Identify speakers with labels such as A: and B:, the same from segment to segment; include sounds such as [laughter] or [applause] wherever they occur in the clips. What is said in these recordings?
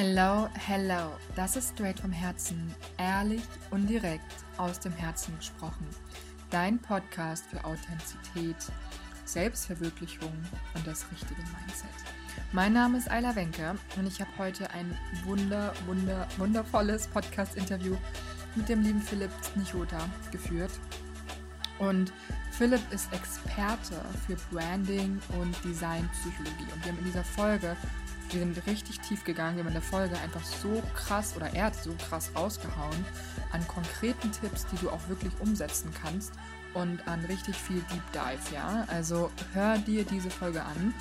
A: Hello, hello. Das ist straight vom Herzen, ehrlich und direkt aus dem Herzen gesprochen. Dein Podcast für Authentizität, Selbstverwirklichung und das richtige Mindset. Mein Name ist Ayla Wenke und ich habe heute ein wunder, wunder, wundervolles Podcast-Interview mit dem lieben Philipp Nichota geführt. Und Philipp ist Experte für Branding und Designpsychologie. Und wir haben in dieser Folge wir sind richtig tief gegangen. Wir haben in der Folge einfach so krass oder er hat so krass rausgehauen an konkreten Tipps, die du auch wirklich umsetzen kannst und an richtig viel Deep Dive, ja. Also hör dir diese Folge an.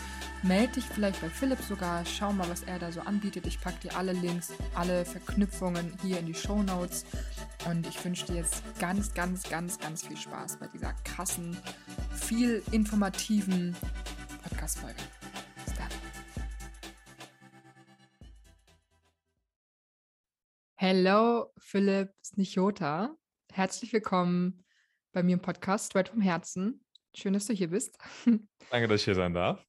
A: Meld dich vielleicht bei Philipp sogar. Schau mal, was er da so anbietet. Ich packe dir alle Links, alle Verknüpfungen hier in die Show Notes. Und ich wünsche dir jetzt ganz, ganz, ganz, ganz viel Spaß bei dieser krassen, viel informativen Podcast-Folge. Hello, Philipp Snichota. Herzlich willkommen bei mir im Podcast Straight vom Herzen. Schön, dass du hier bist. [laughs]
B: Danke, dass ich hier sein darf.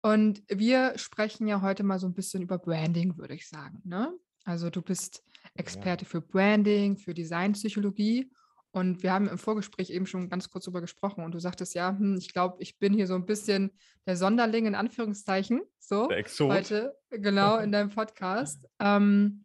A: Und wir sprechen ja heute mal so ein bisschen über Branding, würde ich sagen. Ne? Also du bist Experte ja. für Branding, für Designpsychologie. Und wir haben im Vorgespräch eben schon ganz kurz darüber gesprochen und du sagtest ja, hm, ich glaube, ich bin hier so ein bisschen der Sonderling in Anführungszeichen. So, heute, genau, in deinem Podcast. Ähm,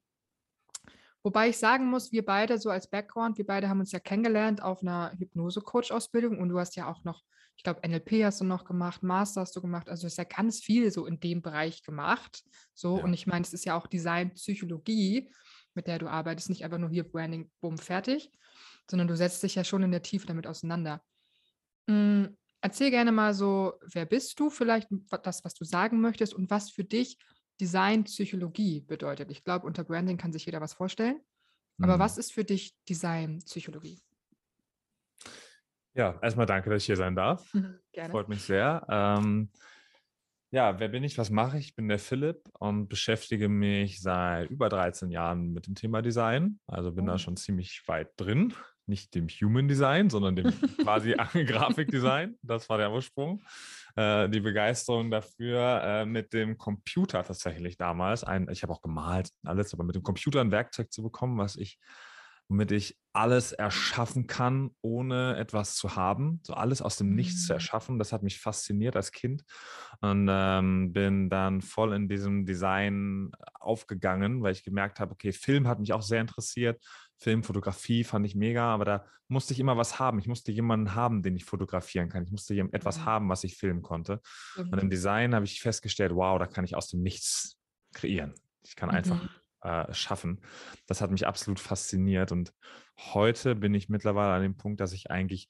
A: Wobei ich sagen muss, wir beide so als Background, wir beide haben uns ja kennengelernt auf einer Hypnose-Coach-Ausbildung und du hast ja auch noch, ich glaube, NLP hast du noch gemacht, Master hast du gemacht, also ist ja ganz viel so in dem Bereich gemacht. So, ja. und ich meine, es ist ja auch Design, Psychologie, mit der du arbeitest, nicht einfach nur hier Branding, bumm, fertig, sondern du setzt dich ja schon in der Tiefe damit auseinander. Mhm. Erzähl gerne mal so, wer bist du, vielleicht das, was du sagen möchtest und was für dich Designpsychologie bedeutet. Ich glaube, unter Branding kann sich jeder was vorstellen. Aber mhm. was ist für dich Designpsychologie?
B: Ja, erstmal danke, dass ich hier sein darf. [laughs] Gerne. Freut mich sehr. Ähm, ja, wer bin ich? Was mache ich? Ich bin der Philipp und beschäftige mich seit über 13 Jahren mit dem Thema Design. Also bin oh. da schon ziemlich weit drin. Nicht dem Human Design, sondern dem [laughs] quasi [laughs] Grafikdesign. Das war der Ursprung. Äh, die Begeisterung dafür, äh, mit dem Computer tatsächlich damals, ein, ich habe auch gemalt, alles, aber mit dem Computer ein Werkzeug zu bekommen, was ich, womit ich alles erschaffen kann, ohne etwas zu haben, so alles aus dem Nichts mhm. zu erschaffen, das hat mich fasziniert als Kind und ähm, bin dann voll in diesem Design aufgegangen, weil ich gemerkt habe, okay, Film hat mich auch sehr interessiert Film, Fotografie fand ich mega, aber da musste ich immer was haben. Ich musste jemanden haben, den ich fotografieren kann. Ich musste etwas mhm. haben, was ich filmen konnte. Mhm. Und im Design habe ich festgestellt, wow, da kann ich aus dem Nichts kreieren. Ich kann mhm. einfach äh, schaffen. Das hat mich absolut fasziniert. Und heute bin ich mittlerweile an dem Punkt, dass ich eigentlich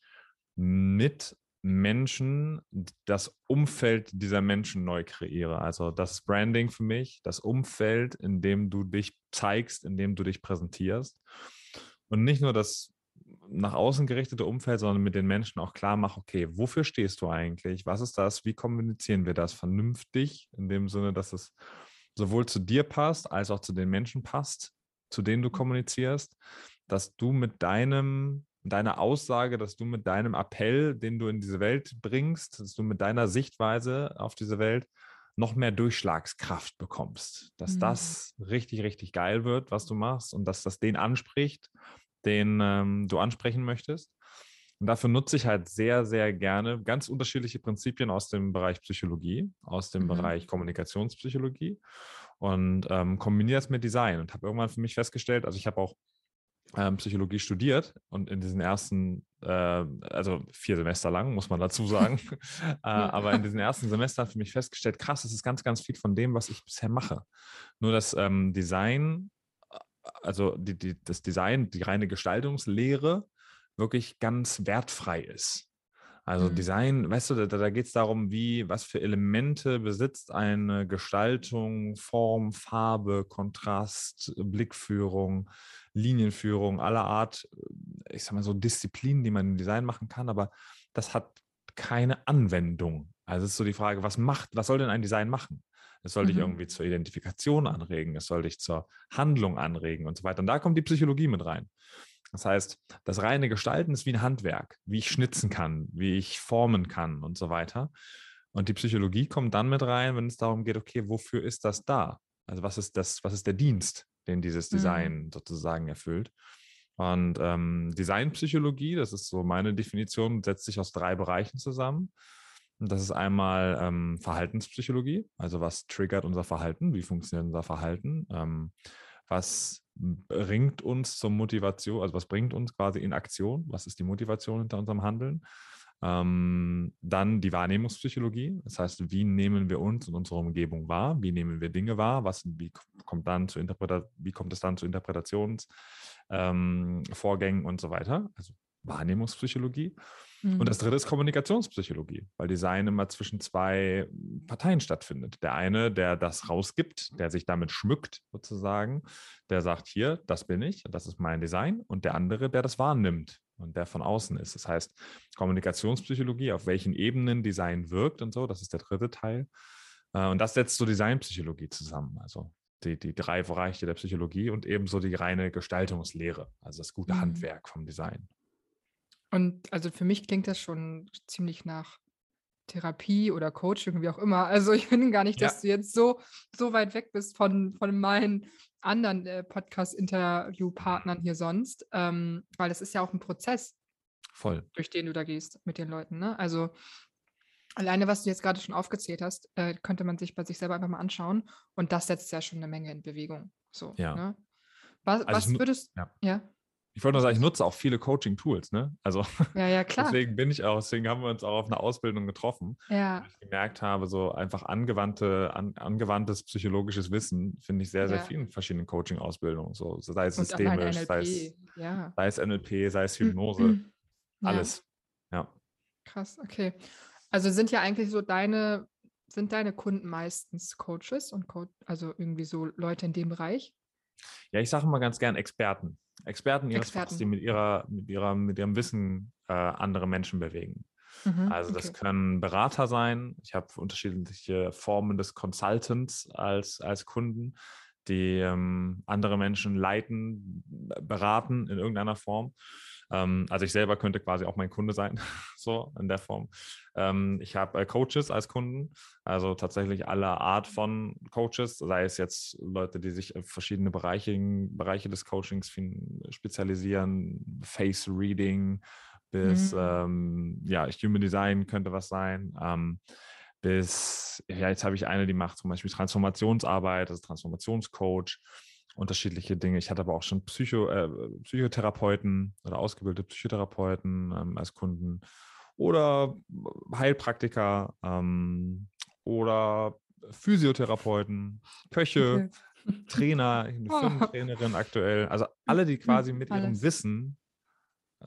B: mit Menschen das Umfeld dieser Menschen neu kreiere. Also das Branding für mich, das Umfeld, in dem du dich zeigst, in dem du dich präsentierst. Und nicht nur das nach außen gerichtete Umfeld, sondern mit den Menschen auch klar mache, okay, wofür stehst du eigentlich? Was ist das? Wie kommunizieren wir das vernünftig? In dem Sinne, dass es sowohl zu dir passt, als auch zu den Menschen passt, zu denen du mhm. kommunizierst, dass du mit deinem deiner Aussage, dass du mit deinem Appell, den du in diese Welt bringst, dass du mit deiner Sichtweise auf diese Welt noch mehr Durchschlagskraft bekommst, dass mhm. das richtig, richtig geil wird, was du machst und dass das den anspricht, den ähm, du ansprechen möchtest. Und dafür nutze ich halt sehr, sehr gerne ganz unterschiedliche Prinzipien aus dem Bereich Psychologie, aus dem mhm. Bereich Kommunikationspsychologie und ähm, kombiniere das mit Design und habe irgendwann für mich festgestellt, also ich habe auch ähm, Psychologie studiert und in diesen ersten, äh, also vier Semester lang, muss man dazu sagen, [laughs] äh, aber in diesen ersten Semestern für mich festgestellt, krass, das ist ganz, ganz viel von dem, was ich bisher mache. Nur das ähm, Design, also die, die, das Design, die reine Gestaltungslehre wirklich ganz wertfrei ist. Also mhm. Design, weißt du, da, da geht es darum, wie, was für Elemente besitzt eine Gestaltung, Form, Farbe, Kontrast, Blickführung, Linienführung aller Art, ich sag mal so Disziplinen, die man im Design machen kann, aber das hat keine Anwendung. Also es ist so die Frage, was macht, was soll denn ein Design machen? Es soll mhm. dich irgendwie zur Identifikation anregen, es soll dich zur Handlung anregen und so weiter. Und da kommt die Psychologie mit rein. Das heißt, das reine Gestalten ist wie ein Handwerk, wie ich schnitzen kann, wie ich formen kann und so weiter. Und die Psychologie kommt dann mit rein, wenn es darum geht, okay, wofür ist das da? Also was ist das, was ist der Dienst, den dieses mhm. Design mhm. sozusagen erfüllt? Und ähm, Designpsychologie, das ist so meine Definition, setzt sich aus drei Bereichen zusammen. Das ist einmal ähm, Verhaltenspsychologie, also was triggert unser Verhalten, wie funktioniert unser Verhalten, ähm, was bringt uns zur Motivation, also was bringt uns quasi in Aktion, was ist die Motivation hinter unserem Handeln. Ähm, dann die Wahrnehmungspsychologie, das heißt, wie nehmen wir uns und unsere Umgebung wahr, wie nehmen wir Dinge wahr, was, wie, kommt dann zu wie kommt es dann zu Interpretationsvorgängen ähm, und so weiter, also Wahrnehmungspsychologie. Und mhm. das dritte ist Kommunikationspsychologie, weil Design immer zwischen zwei Parteien stattfindet. Der eine, der das rausgibt, der sich damit schmückt sozusagen, der sagt, hier, das bin ich, das ist mein Design. Und der andere, der das wahrnimmt und der von außen ist. Das heißt, Kommunikationspsychologie, auf welchen Ebenen Design wirkt und so, das ist der dritte Teil. Äh, und das setzt so Designpsychologie zusammen. Also die, die drei Bereiche der Psychologie und ebenso die reine Gestaltungslehre, also das gute mhm. Handwerk vom Design.
A: Und also für mich klingt das schon ziemlich nach Therapie oder Coaching, wie auch immer. Also ich finde gar nicht, dass ja. du jetzt so, so weit weg bist von, von meinen anderen äh, Podcast-Interviewpartnern hier sonst, ähm, weil das ist ja auch ein Prozess,
B: Voll.
A: durch den du da gehst mit den Leuten. Ne? Also alleine, was du jetzt gerade schon aufgezählt hast, äh, könnte man sich bei sich selber einfach mal anschauen und das setzt ja schon eine Menge in Bewegung. So,
B: ja.
A: Ne? Was, also was würdest
B: du? Ja. ja. Ich wollte nur sagen, ich nutze auch viele Coaching-Tools, ne? Also
A: ja, ja, [laughs] klar.
B: deswegen bin ich auch, deswegen haben wir uns auch auf einer Ausbildung getroffen.
A: Ja.
B: Weil ich gemerkt habe, so einfach angewandte, an, angewandtes psychologisches Wissen finde ich sehr, sehr ja. viel in verschiedenen Coaching-Ausbildungen. So, sei es Und systemisch, sei es, ja. sei es NLP, sei es Hypnose, mhm. alles. Ja.
A: Krass, okay. Also sind ja eigentlich so deine, sind deine Kunden meistens Coaches und Co also irgendwie so Leute in dem Bereich?
B: Ja, ich sage immer ganz gern Experten. Experten ihres Experten. Fachs, die mit, ihrer, mit, ihrer, mit ihrem Wissen äh, andere Menschen bewegen. Mhm, also das okay. können Berater sein. Ich habe unterschiedliche Formen des Consultants als, als Kunden, die ähm, andere Menschen leiten, beraten in irgendeiner Form. Ähm, also ich selber könnte quasi auch mein Kunde sein, [laughs] so in der Form. Ähm, ich habe äh, Coaches als Kunden, also tatsächlich alle Art von Coaches, sei es jetzt Leute, die sich auf verschiedene Bereiche, Bereiche des Coachings spezialisieren, Face Reading bis mhm. ähm, ja, Human Design könnte was sein. Ähm, bis, ja, jetzt habe ich eine, die macht zum Beispiel Transformationsarbeit, also Transformationscoach unterschiedliche Dinge. Ich hatte aber auch schon Psycho, äh, Psychotherapeuten oder ausgebildete Psychotherapeuten ähm, als Kunden oder Heilpraktiker ähm, oder Physiotherapeuten, Köche, okay. Trainer, [laughs] eine oh. Firmentrainerin aktuell. Also alle, die quasi mit Alles. ihrem Wissen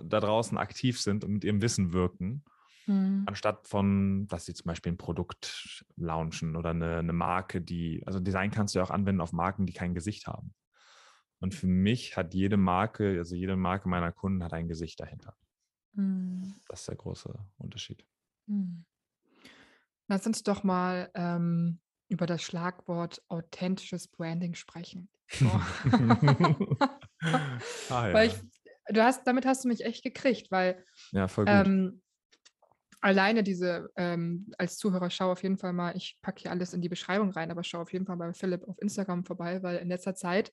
B: da draußen aktiv sind und mit ihrem Wissen wirken. Mhm. Anstatt von, dass sie zum Beispiel ein Produkt launchen oder eine, eine Marke, die, also Design kannst du ja auch anwenden auf Marken, die kein Gesicht haben. Und für mich hat jede Marke, also jede Marke meiner Kunden hat ein Gesicht dahinter. Mhm. Das ist der große Unterschied. Mhm.
A: Lass uns doch mal ähm, über das Schlagwort authentisches Branding sprechen. Oh. [laughs] ah, ja. Weil ich, du hast, damit hast du mich echt gekriegt, weil
B: ja, voll gut. Ähm,
A: alleine diese, ähm, als Zuhörer, schau auf jeden Fall mal, ich packe hier alles in die Beschreibung rein, aber schau auf jeden Fall bei Philipp auf Instagram vorbei, weil in letzter Zeit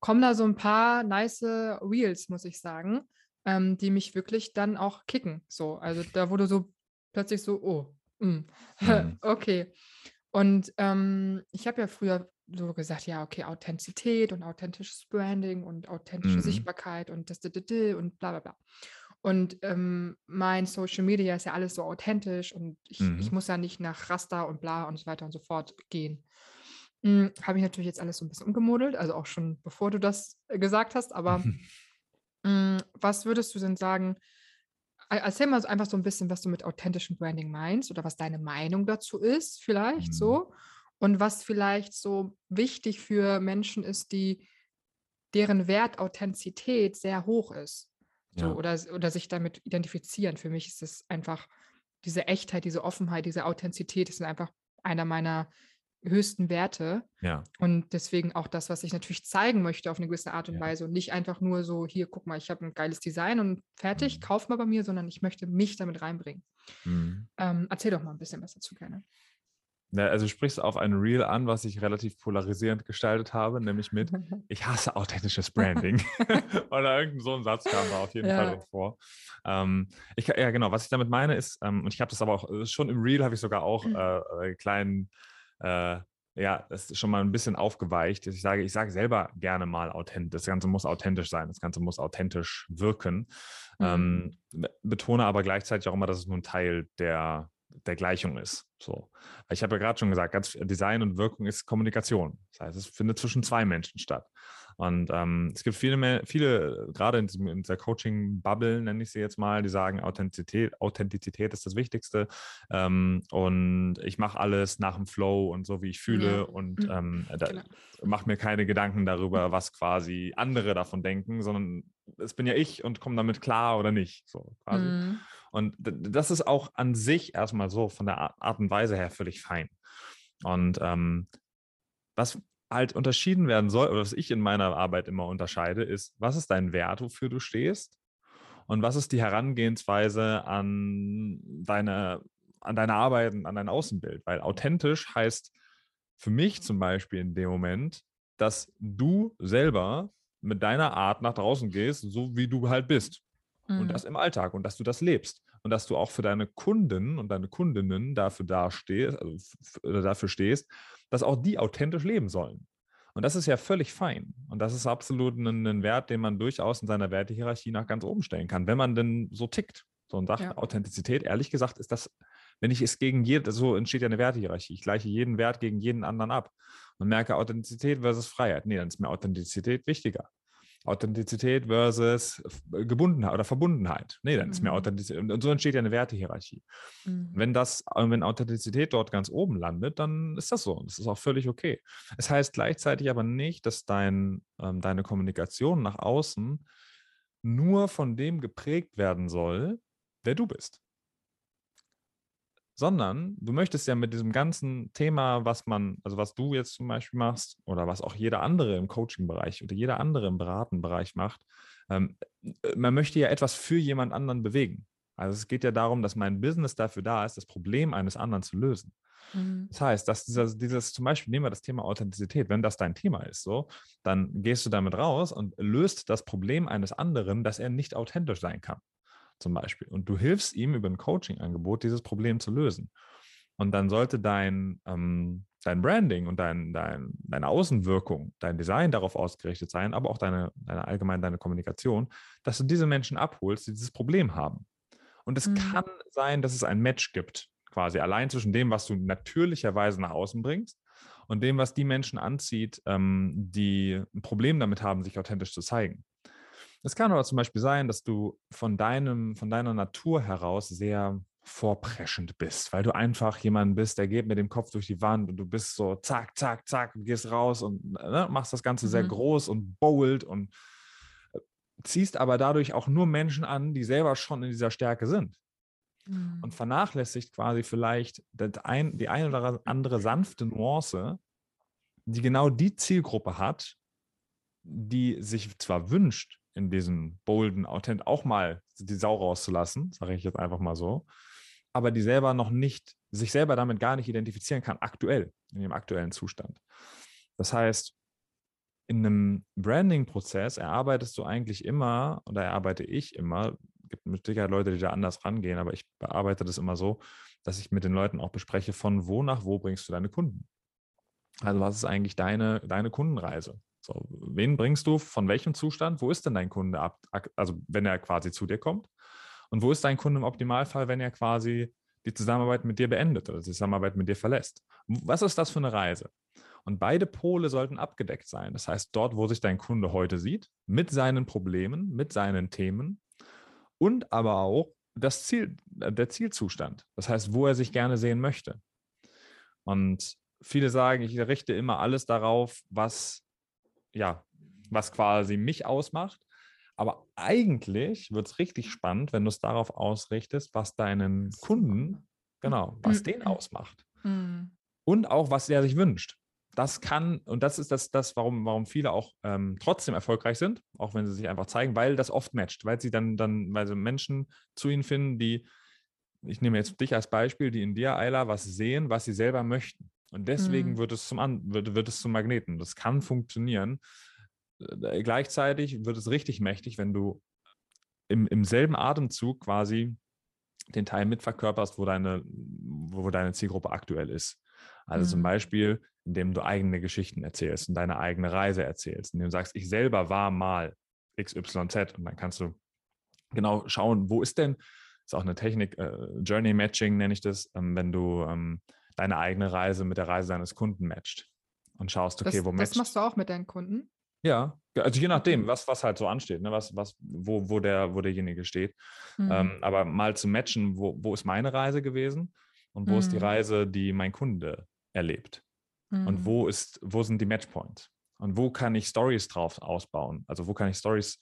A: kommen da so ein paar nice Reels, muss ich sagen, ähm, die mich wirklich dann auch kicken. So, also da wurde so plötzlich so, oh, mm, [laughs] okay. Und ähm, ich habe ja früher so gesagt, ja, okay, Authentizität und authentisches Branding und authentische mhm. Sichtbarkeit und das und bla bla bla. Und ähm, mein Social Media ist ja alles so authentisch und ich, mhm. ich, muss ja nicht nach Raster und bla und so weiter und so fort gehen. Hm, habe ich natürlich jetzt alles so ein bisschen umgemodelt, also auch schon bevor du das äh, gesagt hast, aber [laughs] hm, was würdest du denn sagen? Erzähl mal einfach so ein bisschen, was du mit authentischem Branding meinst oder was deine Meinung dazu ist, vielleicht Mhm. so. Und was vielleicht so wichtig für Menschen ist, die deren Wert Authentizität sehr hoch ist. Ja. oder, oder sich damit identifizieren. Für mich ist es einfach diese Echtheit, diese Offenheit, diese Authentizität, das sind einfach einer meiner höchsten Werte.
B: Ja.
A: Und deswegen auch das, was ich natürlich zeigen möchte auf eine gewisse Art und ja. Weise. Und nicht einfach nur so, hier, guck mal, ich habe ein geiles Design und fertig, mhm. kauf mal bei mir, sondern ich möchte mich damit reinbringen. Mhm. Ähm, erzähl doch mal ein bisschen was dazu gerne.
B: Ja, also du sprichst auf ein Reel an, was ich relativ polarisierend gestaltet habe, nämlich mit [laughs] Ich hasse authentisches Branding. [laughs] [laughs] Oder irgendein so ein Satz kam da auf jeden ja. Fall vor. Ähm, ich, ja, genau, was ich damit meine ist, ähm, und ich habe das aber auch äh, schon im Reel habe ich sogar auch mhm. äh, kleinen äh, ja, das ist schon mal ein bisschen aufgeweicht. Ich sage, ich sage selber gerne mal authentisch. Das Ganze muss authentisch sein. Das Ganze muss authentisch wirken. Mhm. Ähm, betone aber gleichzeitig auch immer, dass es nur ein Teil der, der Gleichung ist. So. Ich habe ja gerade schon gesagt, ganz Design und Wirkung ist Kommunikation. Das heißt, es findet zwischen zwei Menschen statt. Und ähm, es gibt viele, mehr, viele gerade in, diesem, in dieser Coaching-Bubble, nenne ich sie jetzt mal, die sagen, Authentizität, Authentizität ist das Wichtigste. Ähm, und ich mache alles nach dem Flow und so, wie ich fühle. Ja. Und mhm. ähm, genau. mache mir keine Gedanken darüber, was quasi andere davon denken, sondern es bin ja ich und komme damit klar oder nicht. So quasi. Mhm. Und das ist auch an sich erstmal so von der Art und Weise her völlig fein. Und ähm, was halt unterschieden werden soll, oder was ich in meiner Arbeit immer unterscheide, ist, was ist dein Wert, wofür du stehst? Und was ist die Herangehensweise an deine, an deine Arbeit und an dein Außenbild? Weil authentisch heißt für mich zum Beispiel in dem Moment, dass du selber mit deiner Art nach draußen gehst, so wie du halt bist. Mhm. Und das im Alltag und dass du das lebst. Und dass du auch für deine Kunden und deine Kundinnen dafür dastehst, also dafür stehst, dass auch die authentisch leben sollen. Und das ist ja völlig fein. Und das ist absolut ein, ein Wert, den man durchaus in seiner Wertehierarchie nach ganz oben stellen kann, wenn man denn so tickt. So und sagt, ja. Authentizität, ehrlich gesagt, ist das, wenn ich es gegen jeden, so entsteht ja eine Wertehierarchie. Ich gleiche jeden Wert gegen jeden anderen ab und merke Authentizität versus Freiheit. Nee, dann ist mir Authentizität wichtiger. Authentizität versus Gebundenheit oder Verbundenheit. Nee, dann ist mehr mhm. Authentizität. Und so entsteht ja eine Wertehierarchie. Mhm. Wenn das, wenn Authentizität dort ganz oben landet, dann ist das so. Das ist auch völlig okay. Es heißt gleichzeitig aber nicht, dass dein, ähm, deine Kommunikation nach außen nur von dem geprägt werden soll, wer du bist sondern du möchtest ja mit diesem ganzen Thema, was man, also was du jetzt zum Beispiel machst oder was auch jeder andere im Coaching-Bereich oder jeder andere im Beraten-Bereich macht, ähm, äh, man möchte ja etwas für jemand anderen bewegen. Also es geht ja darum, dass mein Business dafür da ist, das Problem eines anderen zu lösen. Mhm. Das heißt, dass dieser, dieses, zum Beispiel nehmen wir das Thema Authentizität, wenn das dein Thema ist, so, dann gehst du damit raus und löst das Problem eines anderen, dass er nicht authentisch sein kann zum Beispiel. Und du hilfst ihm über ein Coaching-Angebot, dieses Problem zu lösen. Und dann sollte dein, ähm, dein Branding und dein, dein, deine Außenwirkung, dein Design darauf ausgerichtet sein, aber auch deine, deine allgemein deine Kommunikation, dass du diese Menschen abholst, die dieses Problem haben. Und es mhm. kann sein, dass es ein Match gibt, quasi allein zwischen dem, was du natürlicherweise nach außen bringst und dem, was die Menschen anzieht, ähm, die ein Problem damit haben, sich authentisch zu zeigen. Es kann aber zum Beispiel sein, dass du von deinem, von deiner Natur heraus sehr vorpreschend bist, weil du einfach jemand bist, der geht mit dem Kopf durch die Wand und du bist so zack, zack, zack und gehst raus und ne, machst das Ganze mhm. sehr groß und bold und äh, ziehst aber dadurch auch nur Menschen an, die selber schon in dieser Stärke sind. Mhm. Und vernachlässigt quasi vielleicht ein, die eine oder andere sanfte Nuance, die genau die Zielgruppe hat, die sich zwar wünscht, in diesem bolden Autent auch mal die Sau rauszulassen, sage ich jetzt einfach mal so, aber die selber noch nicht, sich selber damit gar nicht identifizieren kann, aktuell, in dem aktuellen Zustand. Das heißt, in einem Branding-Prozess erarbeitest du eigentlich immer, oder erarbeite ich immer, gibt mit Sicherheit Leute, die da anders rangehen, aber ich bearbeite das immer so, dass ich mit den Leuten auch bespreche, von wo nach wo bringst du deine Kunden. Also was ist eigentlich deine, deine Kundenreise? So, wen bringst du von welchem Zustand? Wo ist denn dein Kunde ab, also wenn er quasi zu dir kommt? Und wo ist dein Kunde im Optimalfall, wenn er quasi die Zusammenarbeit mit dir beendet oder die Zusammenarbeit mit dir verlässt? Was ist das für eine Reise? Und beide Pole sollten abgedeckt sein. Das heißt, dort, wo sich dein Kunde heute sieht, mit seinen Problemen, mit seinen Themen und aber auch das Ziel, der Zielzustand. Das heißt, wo er sich gerne sehen möchte. Und viele sagen, ich richte immer alles darauf, was ja, was quasi mich ausmacht. Aber eigentlich wird es richtig spannend, wenn du es darauf ausrichtest, was deinen Kunden, genau, was mhm. den ausmacht. Mhm. Und auch, was er sich wünscht. Das kann, und das ist das, das warum, warum viele auch ähm, trotzdem erfolgreich sind, auch wenn sie sich einfach zeigen, weil das oft matcht, weil sie dann, dann, weil sie Menschen zu ihnen finden, die ich nehme jetzt dich als Beispiel, die in dir, Ayla, was sehen, was sie selber möchten. Und deswegen mhm. wird, es zum An wird, wird es zum Magneten. Das kann funktionieren. Äh, gleichzeitig wird es richtig mächtig, wenn du im, im selben Atemzug quasi den Teil mitverkörperst, wo deine, wo deine Zielgruppe aktuell ist. Also mhm. zum Beispiel, indem du eigene Geschichten erzählst und deine eigene Reise erzählst, indem du sagst, ich selber war mal XYZ und dann kannst du genau schauen, wo ist denn, ist auch eine Technik, äh, Journey Matching nenne ich das, ähm, wenn du ähm, deine eigene Reise mit der Reise deines Kunden matcht und schaust, okay,
A: das,
B: wo
A: matcht. Das machst du auch mit deinen Kunden?
B: Ja, also je nachdem, was, was halt so ansteht, ne? was, was, wo, wo, der, wo derjenige steht. Mhm. Ähm, aber mal zu matchen, wo, wo ist meine Reise gewesen und wo mhm. ist die mhm. Reise, die mein Kunde erlebt. Mhm. Und wo ist, wo sind die Matchpoints? Und wo kann ich Stories drauf ausbauen? Also wo kann ich Stories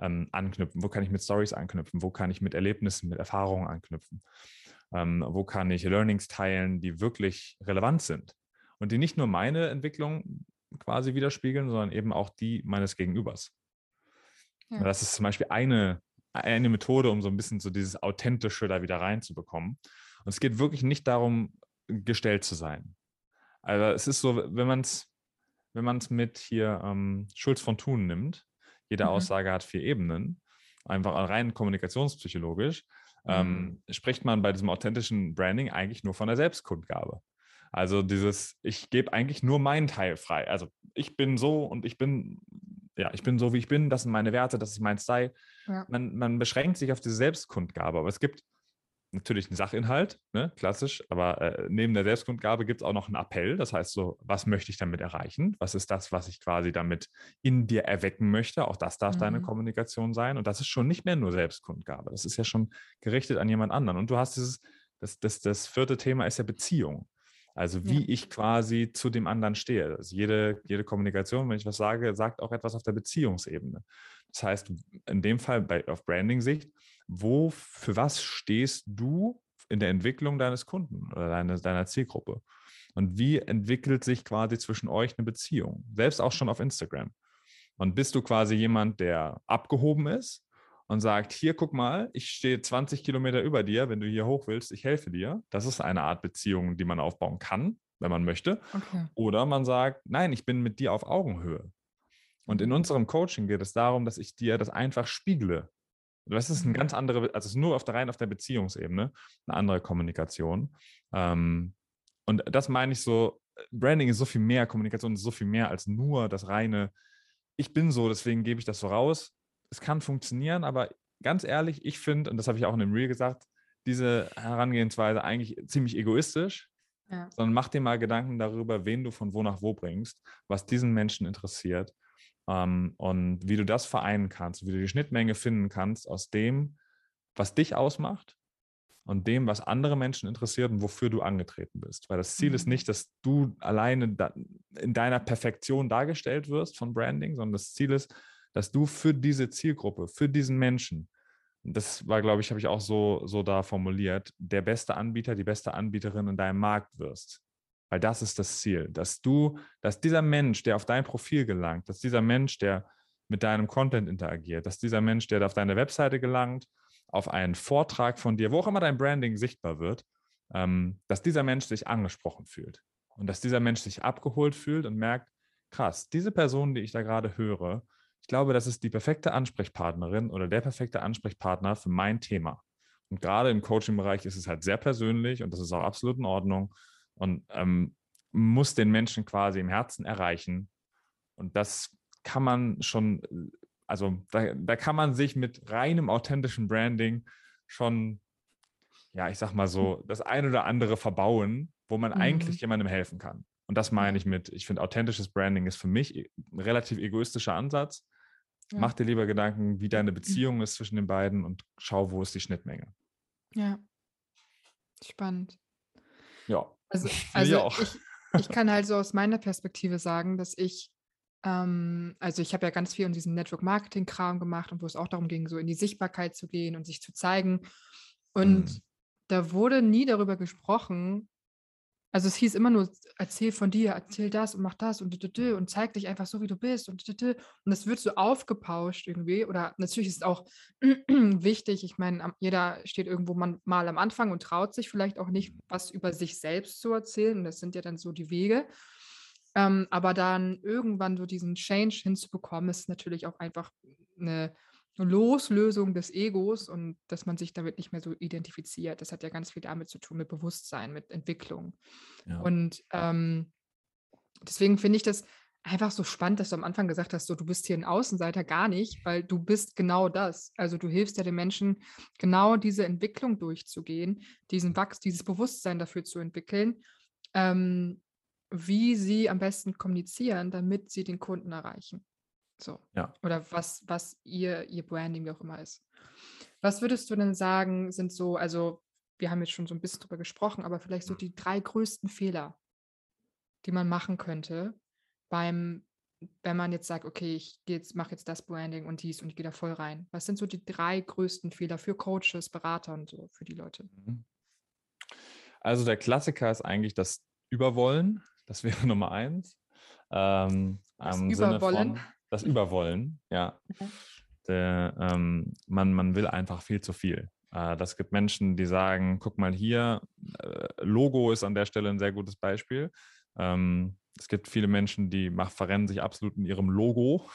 B: ähm, anknüpfen? Wo kann ich mit Stories anknüpfen? Wo kann ich mit Erlebnissen, mit Erfahrungen anknüpfen? Ähm, wo kann ich Learnings teilen, die wirklich relevant sind und die nicht nur meine Entwicklung quasi widerspiegeln, sondern eben auch die meines Gegenübers. Ja. Das ist zum Beispiel eine, eine Methode, um so ein bisschen so dieses Authentische da wieder reinzubekommen. Und es geht wirklich nicht darum, gestellt zu sein. Also es ist so, wenn man es wenn man es mit hier ähm, Schulz von Thun nimmt, jede mhm. Aussage hat vier Ebenen, einfach rein kommunikationspsychologisch, ähm, mhm. spricht man bei diesem authentischen Branding eigentlich nur von der Selbstkundgabe. Also dieses, ich gebe eigentlich nur meinen Teil frei. Also ich bin so und ich bin, ja, ich bin so, wie ich bin, das sind meine Werte, das ist mein Style. Ja. Man, man beschränkt sich auf diese Selbstkundgabe, aber es gibt natürlich einen Sachinhalt, ne, klassisch, aber äh, neben der Selbstkundgabe gibt es auch noch einen Appell. Das heißt so, was möchte ich damit erreichen? Was ist das, was ich quasi damit in dir erwecken möchte? Auch das darf mhm. deine Kommunikation sein. Und das ist schon nicht mehr nur Selbstkundgabe. Das ist ja schon gerichtet an jemand anderen. Und du hast dieses, das, das, das vierte Thema ist ja Beziehung. Also wie ja. ich quasi zu dem anderen stehe. Also jede, jede Kommunikation, wenn ich was sage, sagt auch etwas auf der Beziehungsebene. Das heißt, in dem Fall bei, auf Branding-Sicht, wo, für was stehst du in der Entwicklung deines Kunden oder deine, deiner Zielgruppe? Und wie entwickelt sich quasi zwischen euch eine Beziehung? Selbst auch schon auf Instagram. Und bist du quasi jemand, der abgehoben ist und sagt, hier guck mal, ich stehe 20 Kilometer über dir, wenn du hier hoch willst, ich helfe dir. Das ist eine Art Beziehung, die man aufbauen kann, wenn man möchte. Okay. Oder man sagt, nein, ich bin mit dir auf Augenhöhe. Und in mhm. unserem Coaching geht es darum, dass ich dir das einfach spiegle. Das ist eine ganz andere, also es ist nur auf der rein auf der Beziehungsebene, eine andere Kommunikation. Ähm, und das meine ich so, Branding ist so viel mehr, Kommunikation ist so viel mehr als nur das reine, ich bin so, deswegen gebe ich das so raus es kann funktionieren, aber ganz ehrlich, ich finde, und das habe ich auch in dem Reel gesagt, diese Herangehensweise eigentlich ziemlich egoistisch, ja. sondern mach dir mal Gedanken darüber, wen du von wo nach wo bringst, was diesen Menschen interessiert und wie du das vereinen kannst, wie du die Schnittmenge finden kannst aus dem, was dich ausmacht und dem, was andere Menschen interessiert und wofür du angetreten bist. Weil das Ziel mhm. ist nicht, dass du alleine in deiner Perfektion dargestellt wirst von Branding, sondern das Ziel ist, dass du für diese Zielgruppe, für diesen Menschen, das war, glaube ich, habe ich auch so, so da formuliert, der beste Anbieter, die beste Anbieterin in deinem Markt wirst. Weil das ist das Ziel, dass du, dass dieser Mensch, der auf dein Profil gelangt, dass dieser Mensch, der mit deinem Content interagiert, dass dieser Mensch, der auf deine Webseite gelangt, auf einen Vortrag von dir, wo auch immer dein Branding sichtbar wird, ähm, dass dieser Mensch sich angesprochen fühlt und dass dieser Mensch sich abgeholt fühlt und merkt, krass, diese Person, die ich da gerade höre, ich glaube, das ist die perfekte Ansprechpartnerin oder der perfekte Ansprechpartner für mein Thema. Und gerade im Coaching-Bereich ist es halt sehr persönlich und das ist auch absolut in Ordnung und ähm, muss den Menschen quasi im Herzen erreichen. Und das kann man schon, also da, da kann man sich mit reinem authentischen Branding schon, ja, ich sag mal so, das ein oder andere verbauen, wo man mhm. eigentlich jemandem helfen kann. Und das meine ich mit, ich finde, authentisches Branding ist für mich ein relativ egoistischer Ansatz. Ja. Mach dir lieber Gedanken, wie deine mhm. Beziehung ist zwischen den beiden und schau, wo ist die Schnittmenge.
A: Ja. Spannend.
B: Ja.
A: Also, [laughs] also ich, ich, kann halt so aus meiner Perspektive sagen, dass ich, ähm, also ich habe ja ganz viel in diesem Network-Marketing-Kram gemacht und wo es auch darum ging, so in die Sichtbarkeit zu gehen und sich zu zeigen. Und mhm. da wurde nie darüber gesprochen, Also es hieß immer nur, erzähl von dir, erzähl das und mach das und und zeig dich einfach so, wie du bist und und es wird so aufgepauscht irgendwie. Oder natürlich ist es auch [clears throat] wichtig, ich meine, jeder steht irgendwo mal am Anfang und traut sich vielleicht auch nicht, was über sich selbst zu erzählen. Und das sind ja dann so die Wege. Ähm, aber dann irgendwann so diesen Change hinzubekommen, ist natürlich auch einfach eine Loslösung des Egos und dass man sich damit nicht mehr so identifiziert. Das hat ja ganz viel damit zu tun, mit Bewusstsein, mit Entwicklung. Ja. Und ähm, deswegen finde ich das einfach so spannend, dass du am Anfang gesagt hast, so du bist hier ein Außenseiter gar nicht, weil du bist genau das. Also du hilfst ja den Menschen, genau diese Entwicklung durchzugehen, diesen Wachs, dieses Bewusstsein dafür zu entwickeln, ähm, wie sie am besten kommunizieren, damit sie den Kunden erreichen. So. Ja. Oder was, was ihr, ihr Branding wie auch immer ist. Was würdest du denn sagen, sind so, also wir haben jetzt schon so ein bisschen drüber gesprochen, aber vielleicht so die drei größten Fehler, die man machen könnte beim, wenn man jetzt sagt, okay, ich jetzt, mache jetzt das Branding und dies und ich gehe da voll rein. Was sind so die drei größten Fehler für Coaches, Berater und so, für die Leute? Mhm.
B: Also der Klassiker ist eigentlich das Überwollen. Das wäre [laughs] Nummer eins. Ähm, das Überwollen? Von, das Überwollen, ja. Der, ähm, man, man will einfach viel zu viel. Äh, das gibt Menschen, die sagen, guck mal hier, äh, Logo ist an der Stelle ein sehr gutes Beispiel. Ähm, es gibt viele Menschen, die mach, verrennen sich absolut in ihrem Logo. [laughs]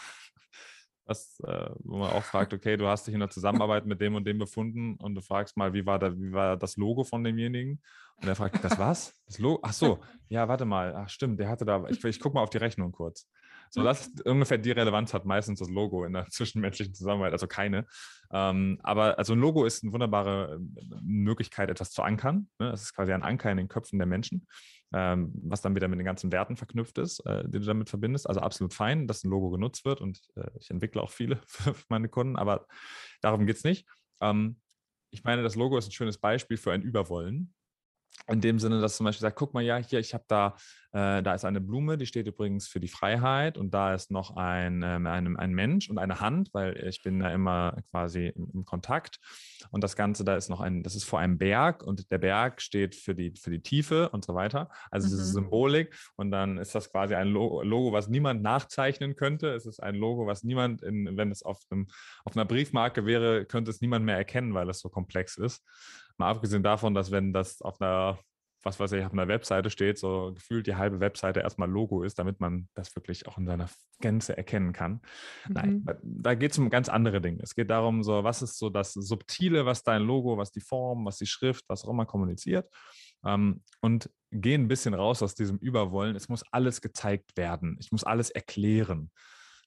B: Äh, wo man auch fragt, okay, du hast dich in der Zusammenarbeit mit dem und dem befunden und du fragst mal, wie war, da, wie war das Logo von demjenigen? Und er fragt, das was? Das Logo? Ach so, ja, warte mal, ach stimmt, der hatte da, ich, ich gucke mal auf die Rechnung kurz. So, das ist ungefähr die Relevanz hat meistens das Logo in der [laughs] zwischenmenschlichen Zusammenarbeit, also keine. Ähm, aber also ein Logo ist eine wunderbare äh, Möglichkeit, etwas zu ankern. Ne? Es ist quasi ein Anker in den Köpfen der Menschen, ähm, was dann wieder mit den ganzen Werten verknüpft ist, äh, die du damit verbindest. Also absolut fein, dass ein Logo genutzt wird und äh, ich entwickle auch viele [laughs] für meine Kunden, aber darum geht es nicht. Ähm, ich meine, das Logo ist ein schönes Beispiel für ein Überwollen in dem Sinne, dass zum Beispiel sagt, guck mal, ja, hier, ich habe da, äh, da ist eine Blume, die steht übrigens für die Freiheit und da ist noch ein, ähm, ein, ein Mensch und eine Hand, weil ich bin da immer quasi im, im, Kontakt und das Ganze, da ist noch ein, das ist vor einem Berg und der Berg steht für die, für die Tiefe und so weiter, also mhm. diese Symbolik und dann ist das quasi ein Logo, Logo, was niemand nachzeichnen könnte, es ist ein Logo, was niemand, in, wenn es auf, einem, auf einer Briefmarke wäre, könnte es niemand mehr erkennen, weil es so komplex ist. Mal abgesehen davon, dass wenn das auf einer, was weiß ich, auf einer Webseite steht, so gefühlt die halbe Webseite erstmal Logo ist, damit man das wirklich auch in seiner Gänze erkennen kann. Mhm. Nein, da geht es um ganz andere Dinge. Es geht darum, so, was ist so das Subtile, was dein Logo, was die Form, was die Schrift, was auch immer kommuniziert. Ähm, und gehen ein bisschen raus aus diesem Überwollen. Es muss alles gezeigt werden. Ich muss alles erklären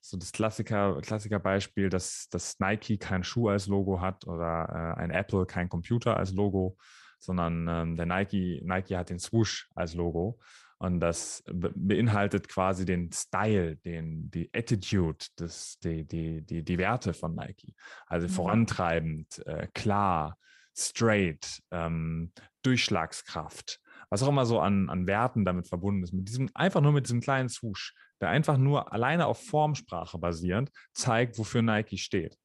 B: so das Klassiker, Klassikerbeispiel, dass, dass Nike kein Schuh als Logo hat oder äh, ein Apple kein Computer als Logo, sondern ähm, der Nike, Nike hat den Swoosh als Logo. Und das beinhaltet quasi den Style, den, die Attitude, das, die, die, die, die Werte von Nike. Also mhm. vorantreibend, äh, klar, straight, ähm, Durchschlagskraft, was auch immer so an, an Werten damit verbunden ist. Mit diesem, einfach nur mit diesem kleinen Swoosh der einfach nur alleine auf Formsprache basierend zeigt, wofür Nike steht.